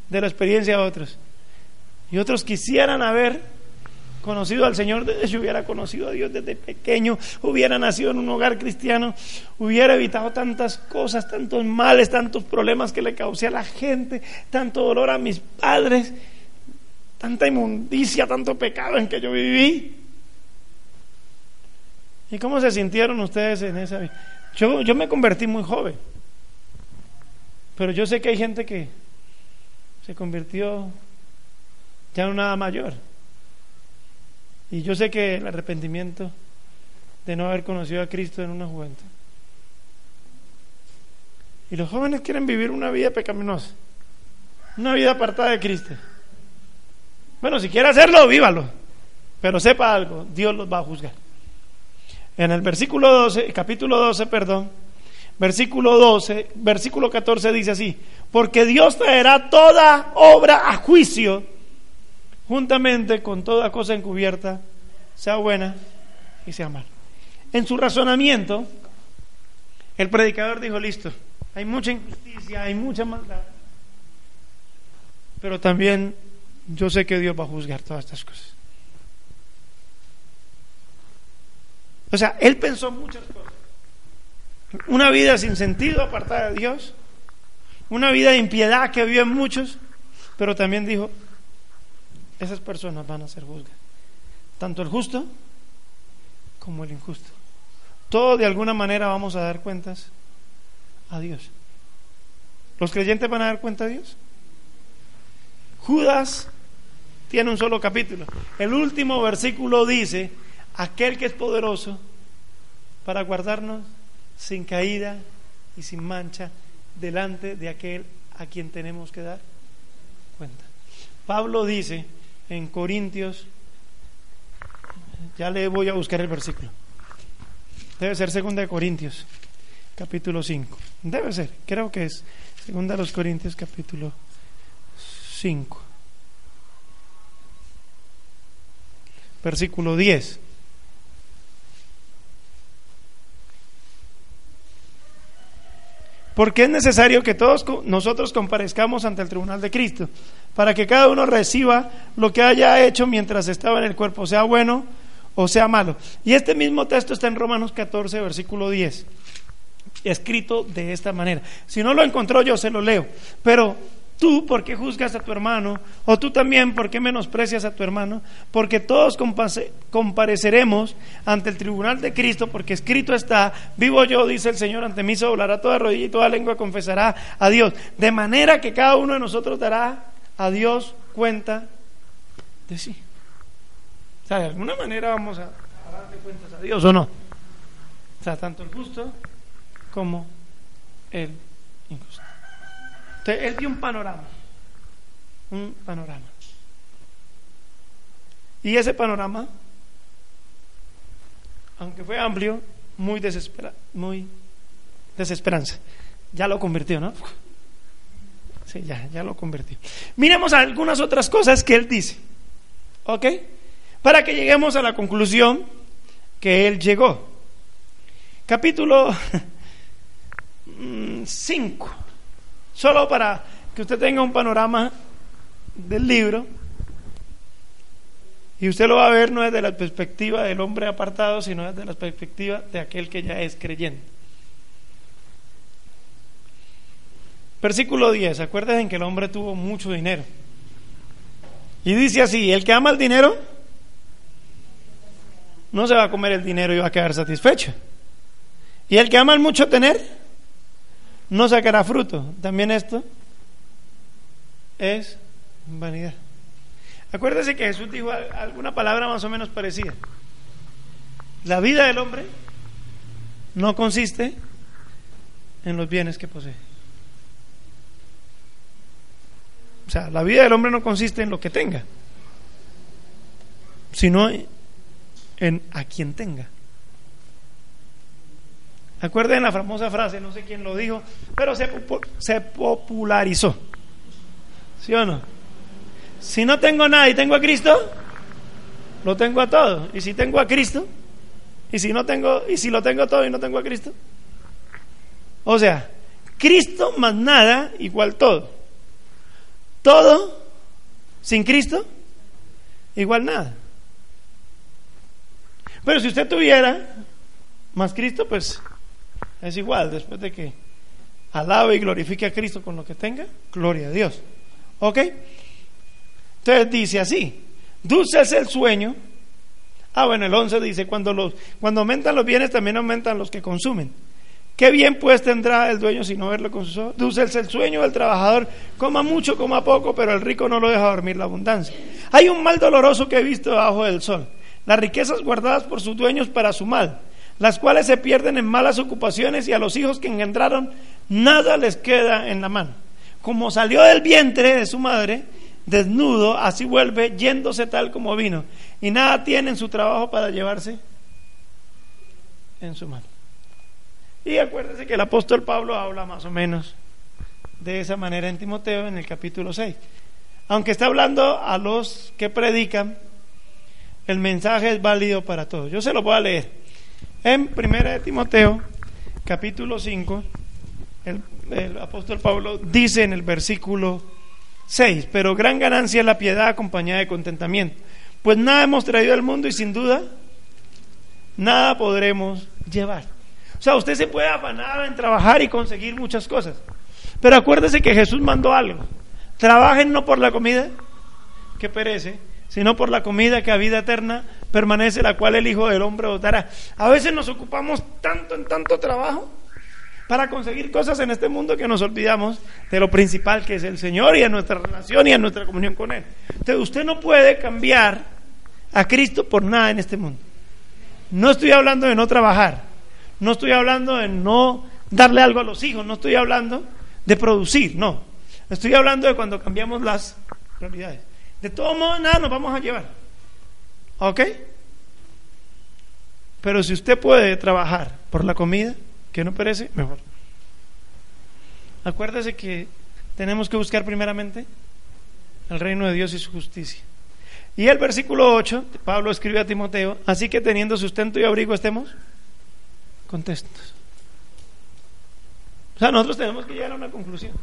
de la experiencia de otros. Y otros quisieran haber conocido al Señor desde si hubiera conocido a Dios desde pequeño, hubiera nacido en un hogar cristiano, hubiera evitado tantas cosas, tantos males, tantos problemas que le causé a la gente, tanto dolor a mis padres tanta inmundicia, tanto pecado en que yo viví. ¿Y cómo se sintieron ustedes en esa vida? Yo, yo me convertí muy joven, pero yo sé que hay gente que se convirtió ya en una mayor. Y yo sé que el arrepentimiento de no haber conocido a Cristo en una juventud. Y los jóvenes quieren vivir una vida pecaminosa, una vida apartada de Cristo. Bueno, si quiere hacerlo, vívalo. Pero sepa algo, Dios los va a juzgar. En el versículo 12, capítulo 12, perdón, versículo 12, versículo 14 dice así, porque Dios traerá toda obra a juicio juntamente con toda cosa encubierta, sea buena y sea mala. En su razonamiento, el predicador dijo, listo, hay mucha injusticia, hay mucha maldad, pero también yo sé que Dios va a juzgar todas estas cosas. O sea, él pensó muchas cosas. Una vida sin sentido, apartada de Dios. Una vida de impiedad que viven muchos. Pero también dijo, esas personas van a ser juzgadas. Tanto el justo como el injusto. Todo de alguna manera vamos a dar cuentas a Dios. ¿Los creyentes van a dar cuenta a Dios? Judas tiene un solo capítulo. El último versículo dice, aquel que es poderoso para guardarnos sin caída y sin mancha delante de aquel a quien tenemos que dar cuenta. Pablo dice en Corintios, ya le voy a buscar el versículo. Debe ser segunda de Corintios, capítulo 5. Debe ser, creo que es segunda de los Corintios, capítulo 5. versículo 10. Porque es necesario que todos nosotros comparezcamos ante el tribunal de Cristo, para que cada uno reciba lo que haya hecho mientras estaba en el cuerpo, sea bueno o sea malo. Y este mismo texto está en Romanos 14, versículo 10, escrito de esta manera. Si no lo encontró yo, se lo leo. Pero Tú, ¿por qué juzgas a tu hermano? O tú también, ¿por qué menosprecias a tu hermano? Porque todos compareceremos ante el tribunal de Cristo, porque escrito está, vivo yo, dice el Señor, ante mí se doblará toda rodilla y toda lengua confesará a Dios. De manera que cada uno de nosotros dará a Dios cuenta de sí. O sea, de alguna manera vamos a, darle cuentas a Dios, ¿o no? O sea, tanto el justo como el injusto. Él dio un panorama, un panorama. Y ese panorama, aunque fue amplio, muy, desespera, muy desesperanza. Ya lo convirtió, ¿no? Sí, ya, ya lo convirtió. Miremos algunas otras cosas que él dice. ¿Ok? Para que lleguemos a la conclusión que él llegó. Capítulo 5. Solo para que usted tenga un panorama del libro. Y usted lo va a ver no desde la perspectiva del hombre apartado, sino desde la perspectiva de aquel que ya es creyente. Versículo 10. Acuérdense que el hombre tuvo mucho dinero. Y dice así, el que ama el dinero no se va a comer el dinero y va a quedar satisfecho. Y el que ama el mucho tener no sacará fruto. También esto es vanidad. Acuérdese que Jesús dijo alguna palabra más o menos parecida. La vida del hombre no consiste en los bienes que posee. O sea, la vida del hombre no consiste en lo que tenga, sino en a quien tenga. Acuerden la famosa frase, no sé quién lo dijo, pero se, se popularizó. ¿Sí o no? Si no tengo nada y tengo a Cristo, lo tengo a todo. Y si tengo a Cristo, y si no tengo, y si lo tengo todo y no tengo a Cristo. O sea, Cristo más nada igual todo. Todo sin Cristo igual nada. Pero si usted tuviera más Cristo, pues es igual, después de que alabe y glorifique a Cristo con lo que tenga, gloria a Dios. ¿Ok? Entonces dice así, dulce es el sueño. Ah, bueno, el 11 dice, cuando, los, cuando aumentan los bienes, también aumentan los que consumen. ¿Qué bien pues tendrá el dueño si no verlo con sus ojos? Dulce es el sueño del trabajador, coma mucho, coma poco, pero el rico no lo deja dormir la abundancia. Hay un mal doloroso que he visto debajo del sol, las riquezas guardadas por sus dueños para su mal las cuales se pierden en malas ocupaciones y a los hijos que engendraron nada les queda en la mano. Como salió del vientre de su madre, desnudo, así vuelve yéndose tal como vino, y nada tiene en su trabajo para llevarse en su mano. Y acuérdense que el apóstol Pablo habla más o menos de esa manera en Timoteo en el capítulo 6. Aunque está hablando a los que predican, el mensaje es válido para todos. Yo se lo voy a leer. En Primera de Timoteo, capítulo 5, el, apóstol Pablo dice en el versículo 6, pero gran ganancia es la piedad acompañada de contentamiento, pues nada hemos traído al mundo y sin duda nada podremos llevar. O sea, usted se puede afanar en trabajar y conseguir muchas cosas, pero acuérdese que Jesús mandó algo, trabajen no por la comida que perece, sino por la comida que a vida eterna permanece, la cual el Hijo del Hombre votará. A veces nos ocupamos tanto en tanto trabajo para conseguir cosas en este mundo que nos olvidamos de lo principal que es el Señor y en nuestra relación y en nuestra comunión con Él. Entonces usted no puede cambiar a Cristo por nada en este mundo. No estoy hablando de no trabajar, no estoy hablando de no darle algo a los hijos, no estoy hablando de producir, no. Estoy hablando de cuando cambiamos las prioridades. De todos modos, nada nos vamos a llevar. ¿Ok? Pero si usted puede trabajar por la comida, que no perece, mejor. Acuérdese que tenemos que buscar primeramente el reino de Dios y su justicia. Y el versículo 8, Pablo escribe a Timoteo, así que teniendo sustento y abrigo estemos contentos. O sea, nosotros tenemos que llegar a una conclusión.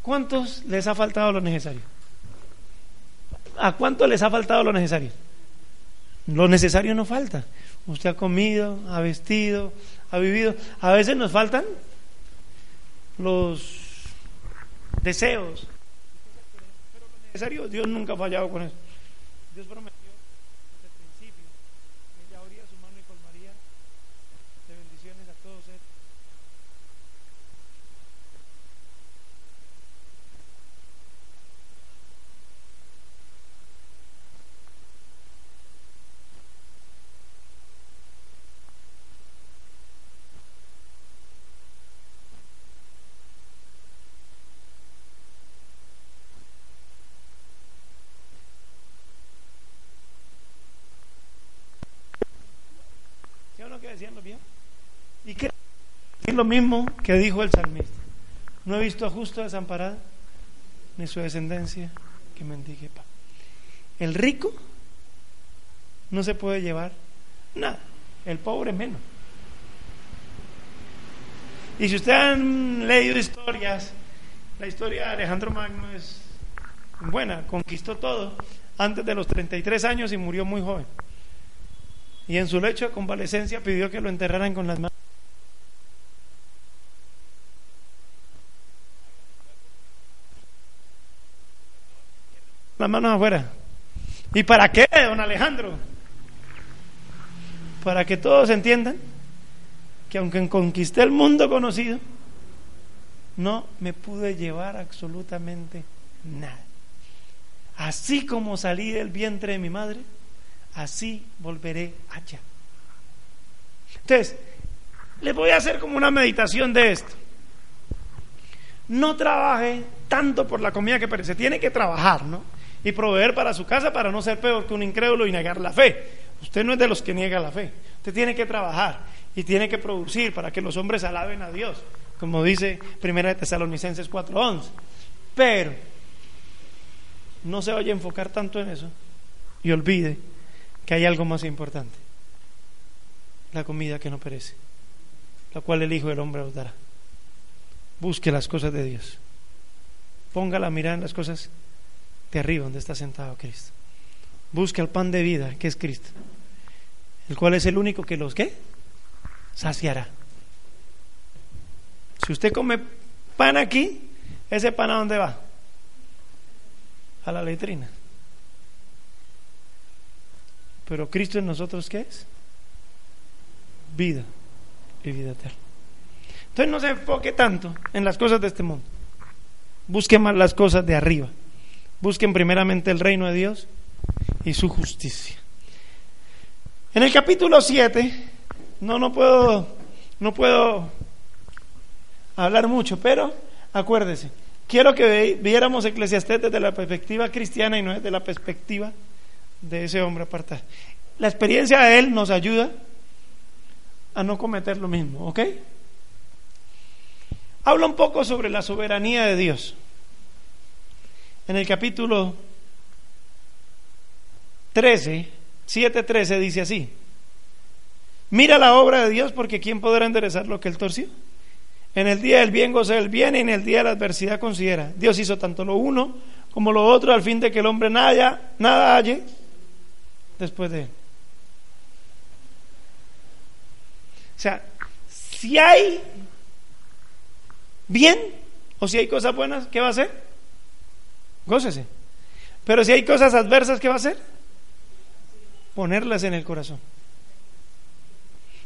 ¿Cuántos les ha faltado lo necesario? ¿A cuánto les ha faltado lo necesario? Lo necesario no falta. Usted ha comido, ha vestido, ha vivido. A veces nos faltan los deseos. Pero lo necesario, Dios nunca ha fallado con eso. Dios prometió desde el principio que ella abría su mano y colmaría de bendiciones a todos ser. ¿Sí o no que decían los viejos? ¿Y qué? Es lo mismo que dijo el salmista. No he visto a justo desamparado, ni su descendencia que mendigue pan. El rico no se puede llevar nada, el pobre menos. Y si ustedes han leído historias, la historia de Alejandro Magno es buena, conquistó todo antes de los 33 años y murió muy joven. Y en su lecho de convalecencia pidió que lo enterraran con las manos. Las manos afuera. ¿Y para qué, don Alejandro? Para que todos entiendan que aunque conquisté el mundo conocido, no me pude llevar absolutamente nada. Así como salí del vientre de mi madre, así volveré allá. Entonces, les voy a hacer como una meditación de esto. No trabaje tanto por la comida que perece, tiene que trabajar, ¿no? Y proveer para su casa para no ser peor que un incrédulo y negar la fe. Usted no es de los que niega la fe. Usted tiene que trabajar y tiene que producir para que los hombres alaben a Dios, como dice Primera de Tesalonicenses 4:11. Pero no se vaya a enfocar tanto en eso y olvide que hay algo más importante, la comida que no perece, la cual el Hijo del Hombre os dará. Busque las cosas de Dios. Ponga la mirada en las cosas de arriba, donde está sentado Cristo. Busque el pan de vida, que es Cristo, el cual es el único que los que saciará. Si usted come pan aquí, ese pan a dónde va? A la letrina. Pero Cristo en nosotros, ¿qué es? Vida y vida eterna. Entonces no se enfoque tanto en las cosas de este mundo. Busque más las cosas de arriba. Busquen primeramente el reino de Dios y su justicia. En el capítulo 7, no, no puedo, no puedo hablar mucho, pero acuérdese, quiero que viéramos Eclesiastés desde la perspectiva cristiana y no desde la perspectiva de ese hombre apartado. La experiencia de él nos ayuda a no cometer lo mismo, ¿ok? Habla un poco sobre la soberanía de Dios. En el capítulo 13, 7.13 dice así, mira la obra de Dios porque ¿quién podrá enderezar lo que él torció? En el día del bien goza el bien y en el día de la adversidad considera. Dios hizo tanto lo uno como lo otro al fin de que el hombre nada, nada halle después de él. O sea, si hay bien o si hay cosas buenas, ¿qué va a hacer? Gócese. Pero si hay cosas adversas, ¿qué va a hacer? Ponerlas en el corazón.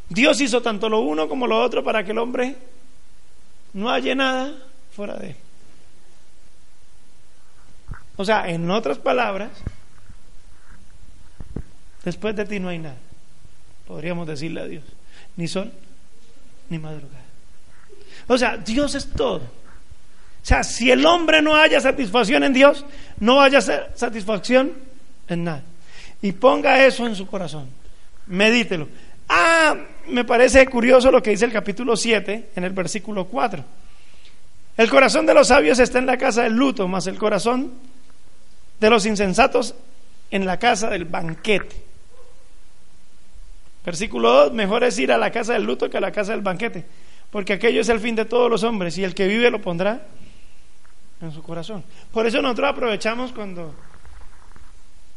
Dios hizo tanto lo uno como lo otro para que el hombre no haya nada fuera de él. O sea, en otras palabras, después de ti no hay nada. Podríamos decirle a Dios, ni sol ni madrugada. O sea, Dios es todo. O sea, si el hombre no haya satisfacción en Dios, no haya satisfacción en nada. Y ponga eso en su corazón. Medítelo. Ah, me parece curioso lo que dice el capítulo 7 en el versículo 4. El corazón de los sabios está en la casa del luto, más el corazón de los insensatos en la casa del banquete. Versículo 2, mejor es ir a la casa del luto que a la casa del banquete, porque aquello es el fin de todos los hombres y el que vive lo pondrá en su corazón. Por eso nosotros aprovechamos cuando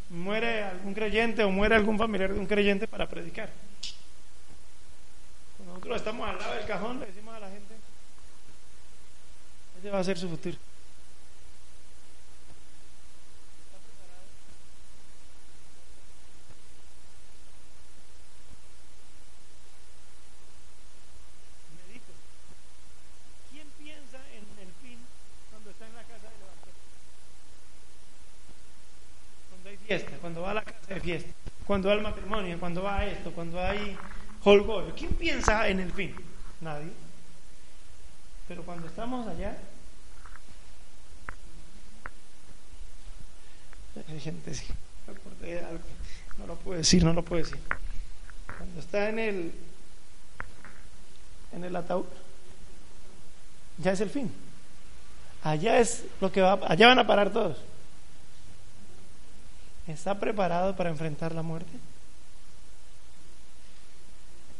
muere algún creyente o muere algún familiar de un creyente para predicar. Cuando nosotros estamos al lado del cajón, le decimos a la gente, ese va a ser su futuro. Cuando va a la casa de fiesta, cuando va al matrimonio, cuando va a esto, cuando hay holgorio. ¿Quién piensa en el fin? Nadie. Pero cuando estamos allá, hay gente, sí, no lo puedo decir, no lo puedo decir. Cuando está en el, en el ataúd, ya es el fin. Allá es lo que va, allá van a parar todos. ¿Está preparado para enfrentar la muerte?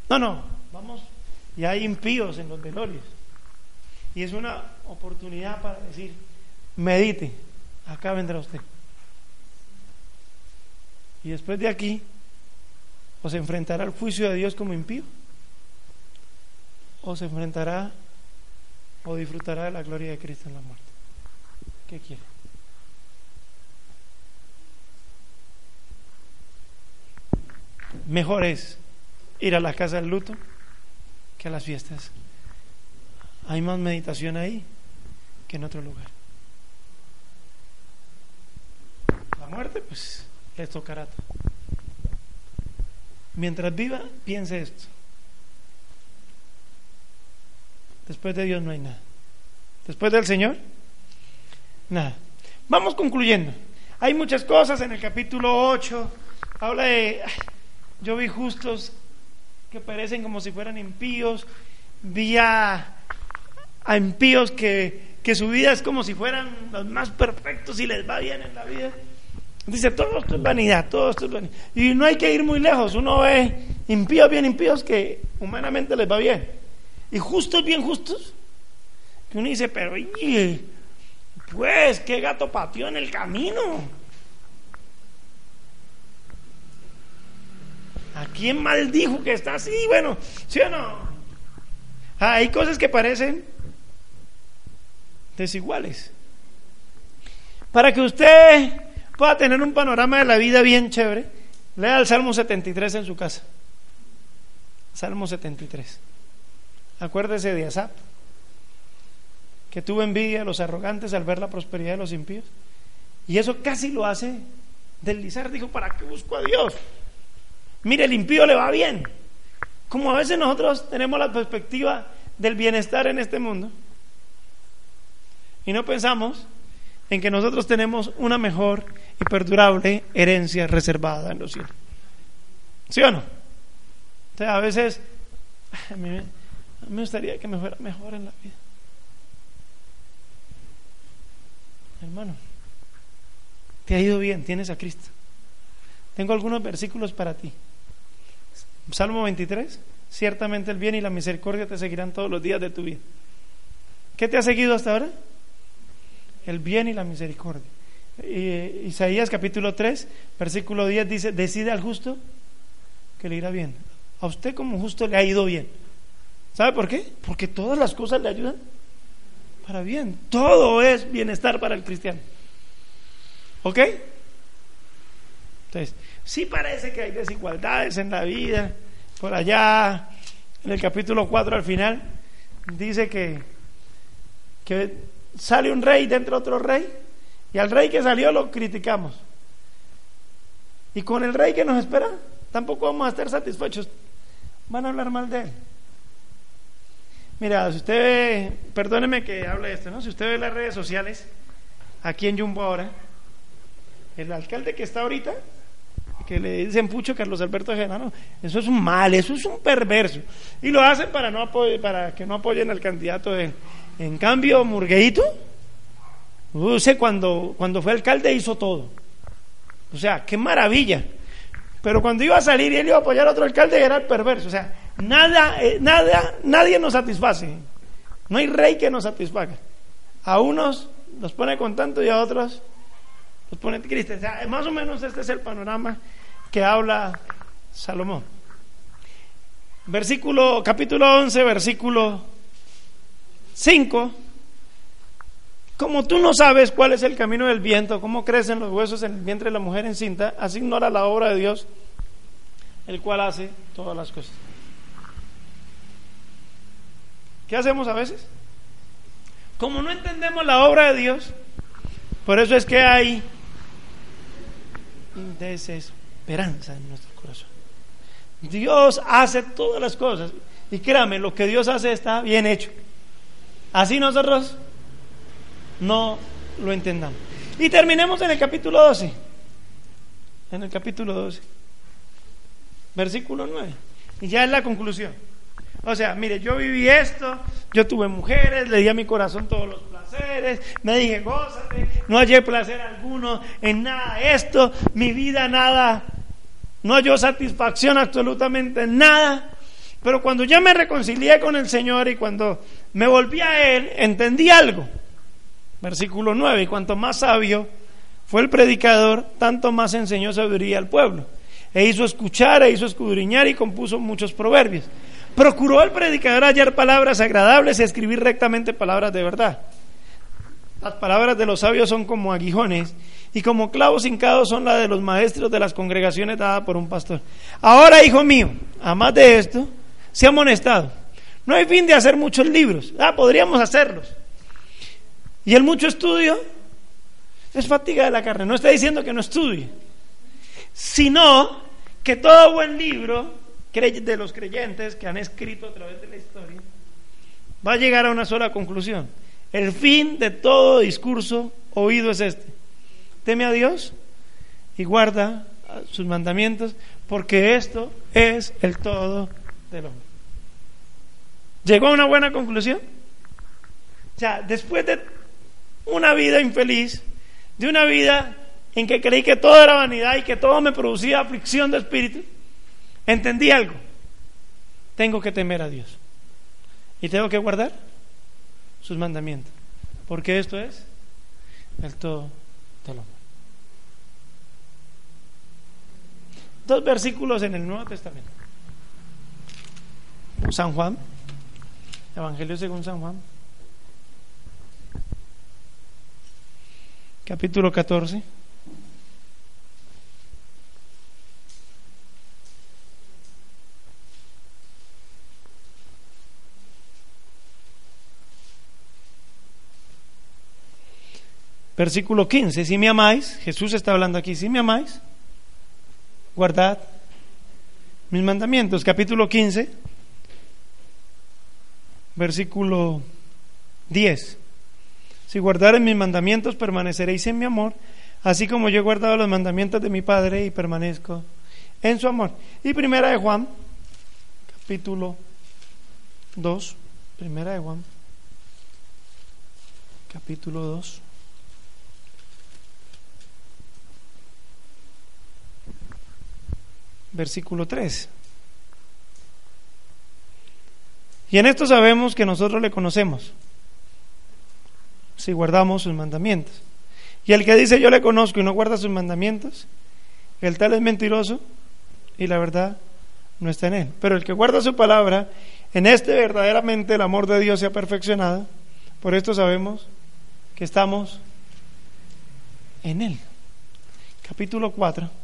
No, no, vamos, y hay impíos en los velorios. Y es una oportunidad para decir, medite, acá vendrá usted. Y después de aquí, o se enfrentará al juicio de Dios como impío, o se enfrentará o disfrutará de la gloria de Cristo en la muerte. ¿Qué quiere? Mejor es ir a la casa del luto que a las fiestas. Hay más meditación ahí que en otro lugar. La muerte, pues, les tocará. Mientras viva, piense esto. Después de Dios no hay nada. Después del Señor, nada. Vamos concluyendo. Hay muchas cosas en el capítulo 8. Habla de, yo vi justos que parecen como si fueran impíos. Vi a, impíos que, que su vida es como si fueran los más perfectos y les va bien en la vida. Dice, todo esto es vanidad, todo esto es vanidad. Y no hay que ir muy lejos. Uno ve impíos bien impíos que humanamente les va bien y justos, bien justos, que uno dice, pero pues, qué gato pateó en el camino. ¿A quién maldijo que está así? Bueno, ¿sí o no? Ah, hay cosas que parecen desiguales. Para que usted pueda tener un panorama de la vida bien chévere, lea el Salmo 73 en su casa. Salmo 73. Acuérdese de Asap, que tuvo envidia de los arrogantes al ver la prosperidad de los impíos. Y eso casi lo hace deslizar. Dijo, ¿para qué busco a Dios? Mire, el impío le va bien. Como a veces nosotros tenemos la perspectiva del bienestar en este mundo y no pensamos en que nosotros tenemos una mejor y perdurable herencia reservada en los cielos. ¿Sí o no? O a veces me gustaría que me fuera mejor en la vida. Hermano, te ha ido bien, tienes a Cristo. Tengo algunos versículos para ti. Salmo 23, ciertamente el bien y la misericordia te seguirán todos los días de tu vida. ¿Qué te ha seguido hasta ahora? El bien y la misericordia. Isaías capítulo 3, versículo 10 dice, decide al justo que le irá bien. A usted como justo le ha ido bien. ¿Sabe por qué? Porque todas las cosas le ayudan para bien. Todo es bienestar para el cristiano. ¿Ok? Entonces, sí parece que hay desigualdades en la vida. Por allá, en el capítulo 4 al final, dice que, que sale un rey dentro de otro rey y al rey que salió lo criticamos. Y con el rey que nos espera, tampoco vamos a estar satisfechos. Van a hablar mal de él. Mira, si usted ve, perdóneme que hable esto, ¿no? Si usted ve las redes sociales, aquí en Jumbo ahora, el alcalde que está ahorita, que le dicen pucho Carlos Alberto Genaro, eso es un mal, eso es un perverso. Y lo hacen para, no para que no apoyen al candidato de En cambio, Murgueito, cuando, cuando fue alcalde hizo todo. O sea, qué maravilla. Pero cuando iba a salir y él iba a apoyar a otro alcalde, era el perverso. O sea, Nada, eh, nada, nadie nos satisface. No hay rey que nos satisfaga. A unos los pone contento y a otros los pone tristes. más o menos este es el panorama que habla Salomón. Versículo, capítulo 11, versículo 5. Como tú no sabes cuál es el camino del viento, cómo crecen los huesos en el vientre de la mujer encinta, así ignora la obra de Dios, el cual hace todas las cosas. ¿Qué hacemos a veces? Como no entendemos la obra de Dios, por eso es que hay desesperanza en nuestro corazón. Dios hace todas las cosas. Y créame, lo que Dios hace está bien hecho. Así nosotros no lo entendamos. Y terminemos en el capítulo 12. En el capítulo 12. Versículo 9. Y ya es la conclusión. O sea, mire, yo viví esto, yo tuve mujeres, le di a mi corazón todos los me dije, gózate, no hallé placer alguno en nada esto, mi vida nada, no halló satisfacción absolutamente en nada. Pero cuando ya me reconcilié con el Señor y cuando me volví a Él, entendí algo. Versículo 9, y cuanto más sabio fue el predicador, tanto más enseñó sabiduría al pueblo. E hizo escuchar, e hizo escudriñar y compuso muchos proverbios. Procuró el predicador hallar palabras agradables y escribir rectamente palabras de verdad. Las palabras de los sabios son como aguijones y como clavos hincados son las de los maestros de las congregaciones dadas por un pastor. Ahora, hijo mío, a más de esto, se ha amonestado. No hay fin de hacer muchos libros. Ah, podríamos hacerlos. Y el mucho estudio es fatiga de la carne. No está diciendo que no estudie, sino que todo buen libro de los creyentes que han escrito a través de la historia, va a llegar a una sola conclusión. El fin de todo discurso oído es este. Teme a Dios y guarda sus mandamientos, porque esto es el todo del hombre. ¿Llegó a una buena conclusión? O sea, después de una vida infeliz, de una vida en que creí que todo era vanidad y que todo me producía aflicción de espíritu, Entendí algo. Tengo que temer a Dios. Y tengo que guardar sus mandamientos. Porque esto es el todo del hombre. Dos versículos en el Nuevo Testamento. San Juan, Evangelio según San Juan, capítulo 14. Versículo 15, si me amáis, Jesús está hablando aquí, si me amáis, guardad mis mandamientos. Capítulo 15, versículo 10. Si guardareis mis mandamientos, permaneceréis en mi amor, así como yo he guardado los mandamientos de mi Padre y permanezco en su amor. Y primera de Juan, capítulo 2, primera de Juan, capítulo 2. Versículo 3. Y en esto sabemos que nosotros le conocemos, si guardamos sus mandamientos. Y el que dice yo le conozco y no guarda sus mandamientos, el tal es mentiroso y la verdad no está en él. Pero el que guarda su palabra, en este verdaderamente el amor de Dios se ha perfeccionado. Por esto sabemos que estamos en él. Capítulo 4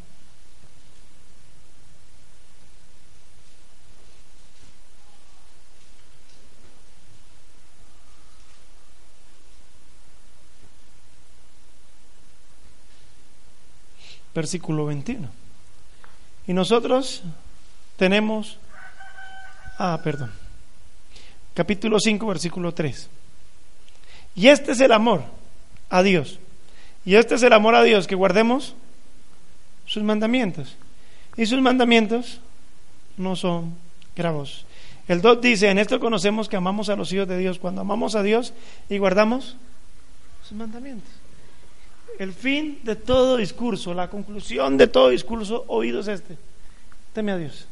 versículo 21. Y nosotros tenemos, ah, perdón, capítulo 5, versículo 3. Y este es el amor a Dios. Y este es el amor a Dios, que guardemos sus mandamientos. Y sus mandamientos no son gravosos. El 2 dice, en esto conocemos que amamos a los hijos de Dios, cuando amamos a Dios y guardamos sus mandamientos el fin de todo discurso, la conclusión de todo discurso oído es este. Teme a Dios.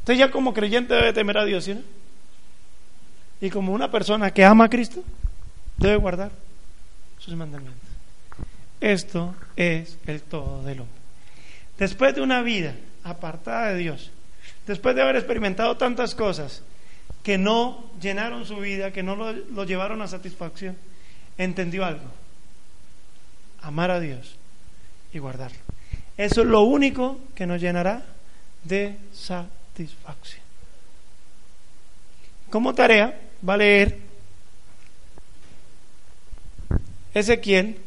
Usted ya como creyente debe temer a Dios, ¿sí? Y como una persona que ama a Cristo, debe guardar sus mandamientos. Esto es el todo del hombre. Después de una vida apartada de Dios, después de haber experimentado tantas cosas que no llenaron su vida, que no lo, lo llevaron a satisfacción, entendió algo amar a Dios y guardarlo. Eso es lo único que nos llenará de satisfacción. Como tarea va a leer Ezequiel,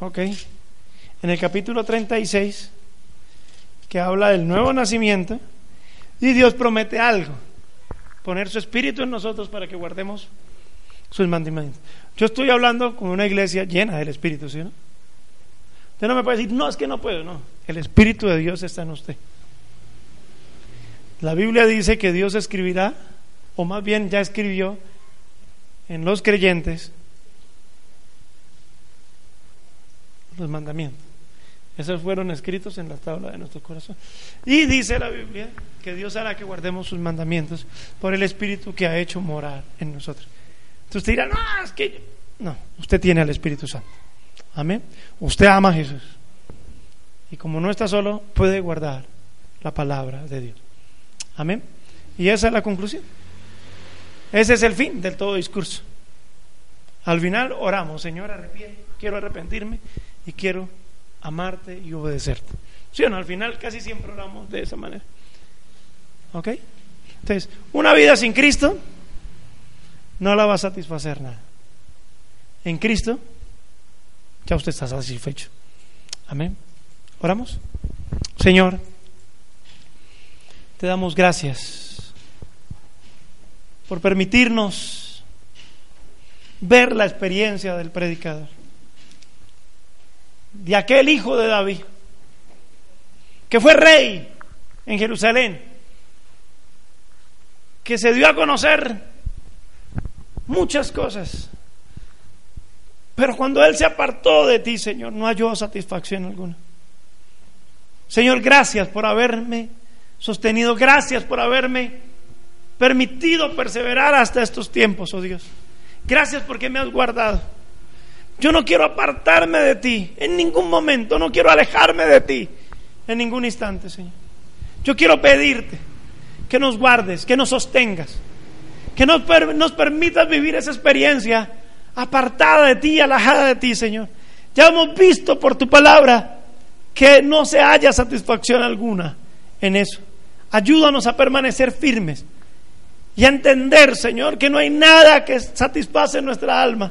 ok, en el capítulo 36, que habla del nuevo nacimiento, y Dios promete algo, poner su espíritu en nosotros para que guardemos sus mandamientos. Yo estoy hablando con una iglesia llena del espíritu, ¿sí? No? Usted no me puede decir, no, es que no puedo, no. El espíritu de Dios está en usted. La Biblia dice que Dios escribirá, o más bien ya escribió en los creyentes los mandamientos. Esos fueron escritos en la tabla de nuestro corazón. Y dice la Biblia que Dios hará que guardemos sus mandamientos por el Espíritu que ha hecho morar en nosotros. Entonces usted dirá, no, es que... No, usted tiene al Espíritu Santo. Amén. Usted ama a Jesús. Y como no está solo, puede guardar la palabra de Dios. Amén. Y esa es la conclusión. Ese es el fin del todo discurso. Al final oramos, Señor, quiero arrepentirme y quiero amarte y obedecerte. ¿Sí o no? Al final casi siempre oramos de esa manera. ¿Ok? Entonces, una vida sin Cristo no la va a satisfacer nada. En Cristo ya usted está satisfecho. Amén. Oramos. Señor, te damos gracias por permitirnos ver la experiencia del predicador de aquel hijo de David, que fue rey en Jerusalén, que se dio a conocer muchas cosas. Pero cuando Él se apartó de ti, Señor, no halló satisfacción alguna. Señor, gracias por haberme sostenido, gracias por haberme permitido perseverar hasta estos tiempos, oh Dios. Gracias porque me has guardado. Yo no quiero apartarme de ti en ningún momento, no quiero alejarme de ti en ningún instante, Señor. Yo quiero pedirte que nos guardes, que nos sostengas, que nos, nos permitas vivir esa experiencia apartada de ti, alejada de ti, Señor. Ya hemos visto por tu palabra que no se haya satisfacción alguna en eso. Ayúdanos a permanecer firmes y a entender, Señor, que no hay nada que satisface nuestra alma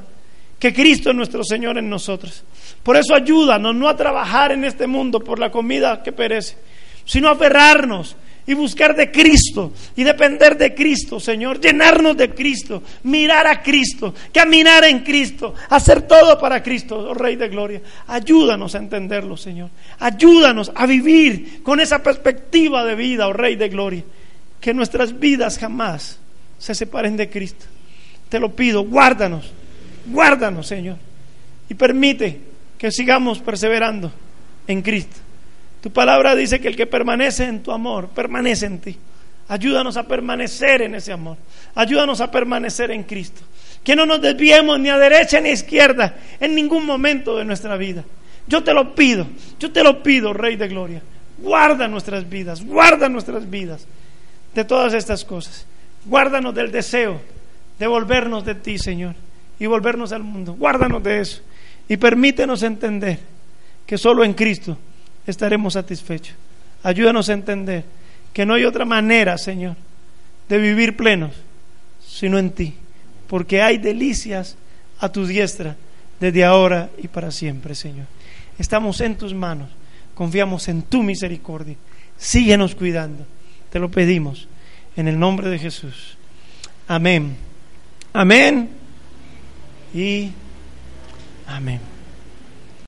que Cristo es nuestro Señor en nosotros. Por eso ayúdanos no a trabajar en este mundo por la comida que perece, sino a aferrarnos y buscar de Cristo y depender de Cristo, Señor, llenarnos de Cristo, mirar a Cristo, caminar en Cristo, hacer todo para Cristo, oh Rey de Gloria. Ayúdanos a entenderlo, Señor. Ayúdanos a vivir con esa perspectiva de vida, oh Rey de Gloria. Que nuestras vidas jamás se separen de Cristo. Te lo pido, guárdanos Guárdanos, Señor, y permite que sigamos perseverando en Cristo. Tu palabra dice que el que permanece en tu amor, permanece en ti. Ayúdanos a permanecer en ese amor. Ayúdanos a permanecer en Cristo. Que no nos desviemos ni a derecha ni a izquierda en ningún momento de nuestra vida. Yo te lo pido, yo te lo pido, Rey de Gloria. Guarda nuestras vidas, guarda nuestras vidas de todas estas cosas. Guárdanos del deseo de volvernos de ti, Señor y volvernos al mundo. Guárdanos de eso y permítenos entender que solo en Cristo estaremos satisfechos. Ayúdanos a entender que no hay otra manera, Señor, de vivir plenos, sino en ti, porque hay delicias a tu diestra desde ahora y para siempre, Señor. Estamos en tus manos, confiamos en tu misericordia. Síguenos cuidando, te lo pedimos, en el nombre de Jesús. Amén. Amén y amén.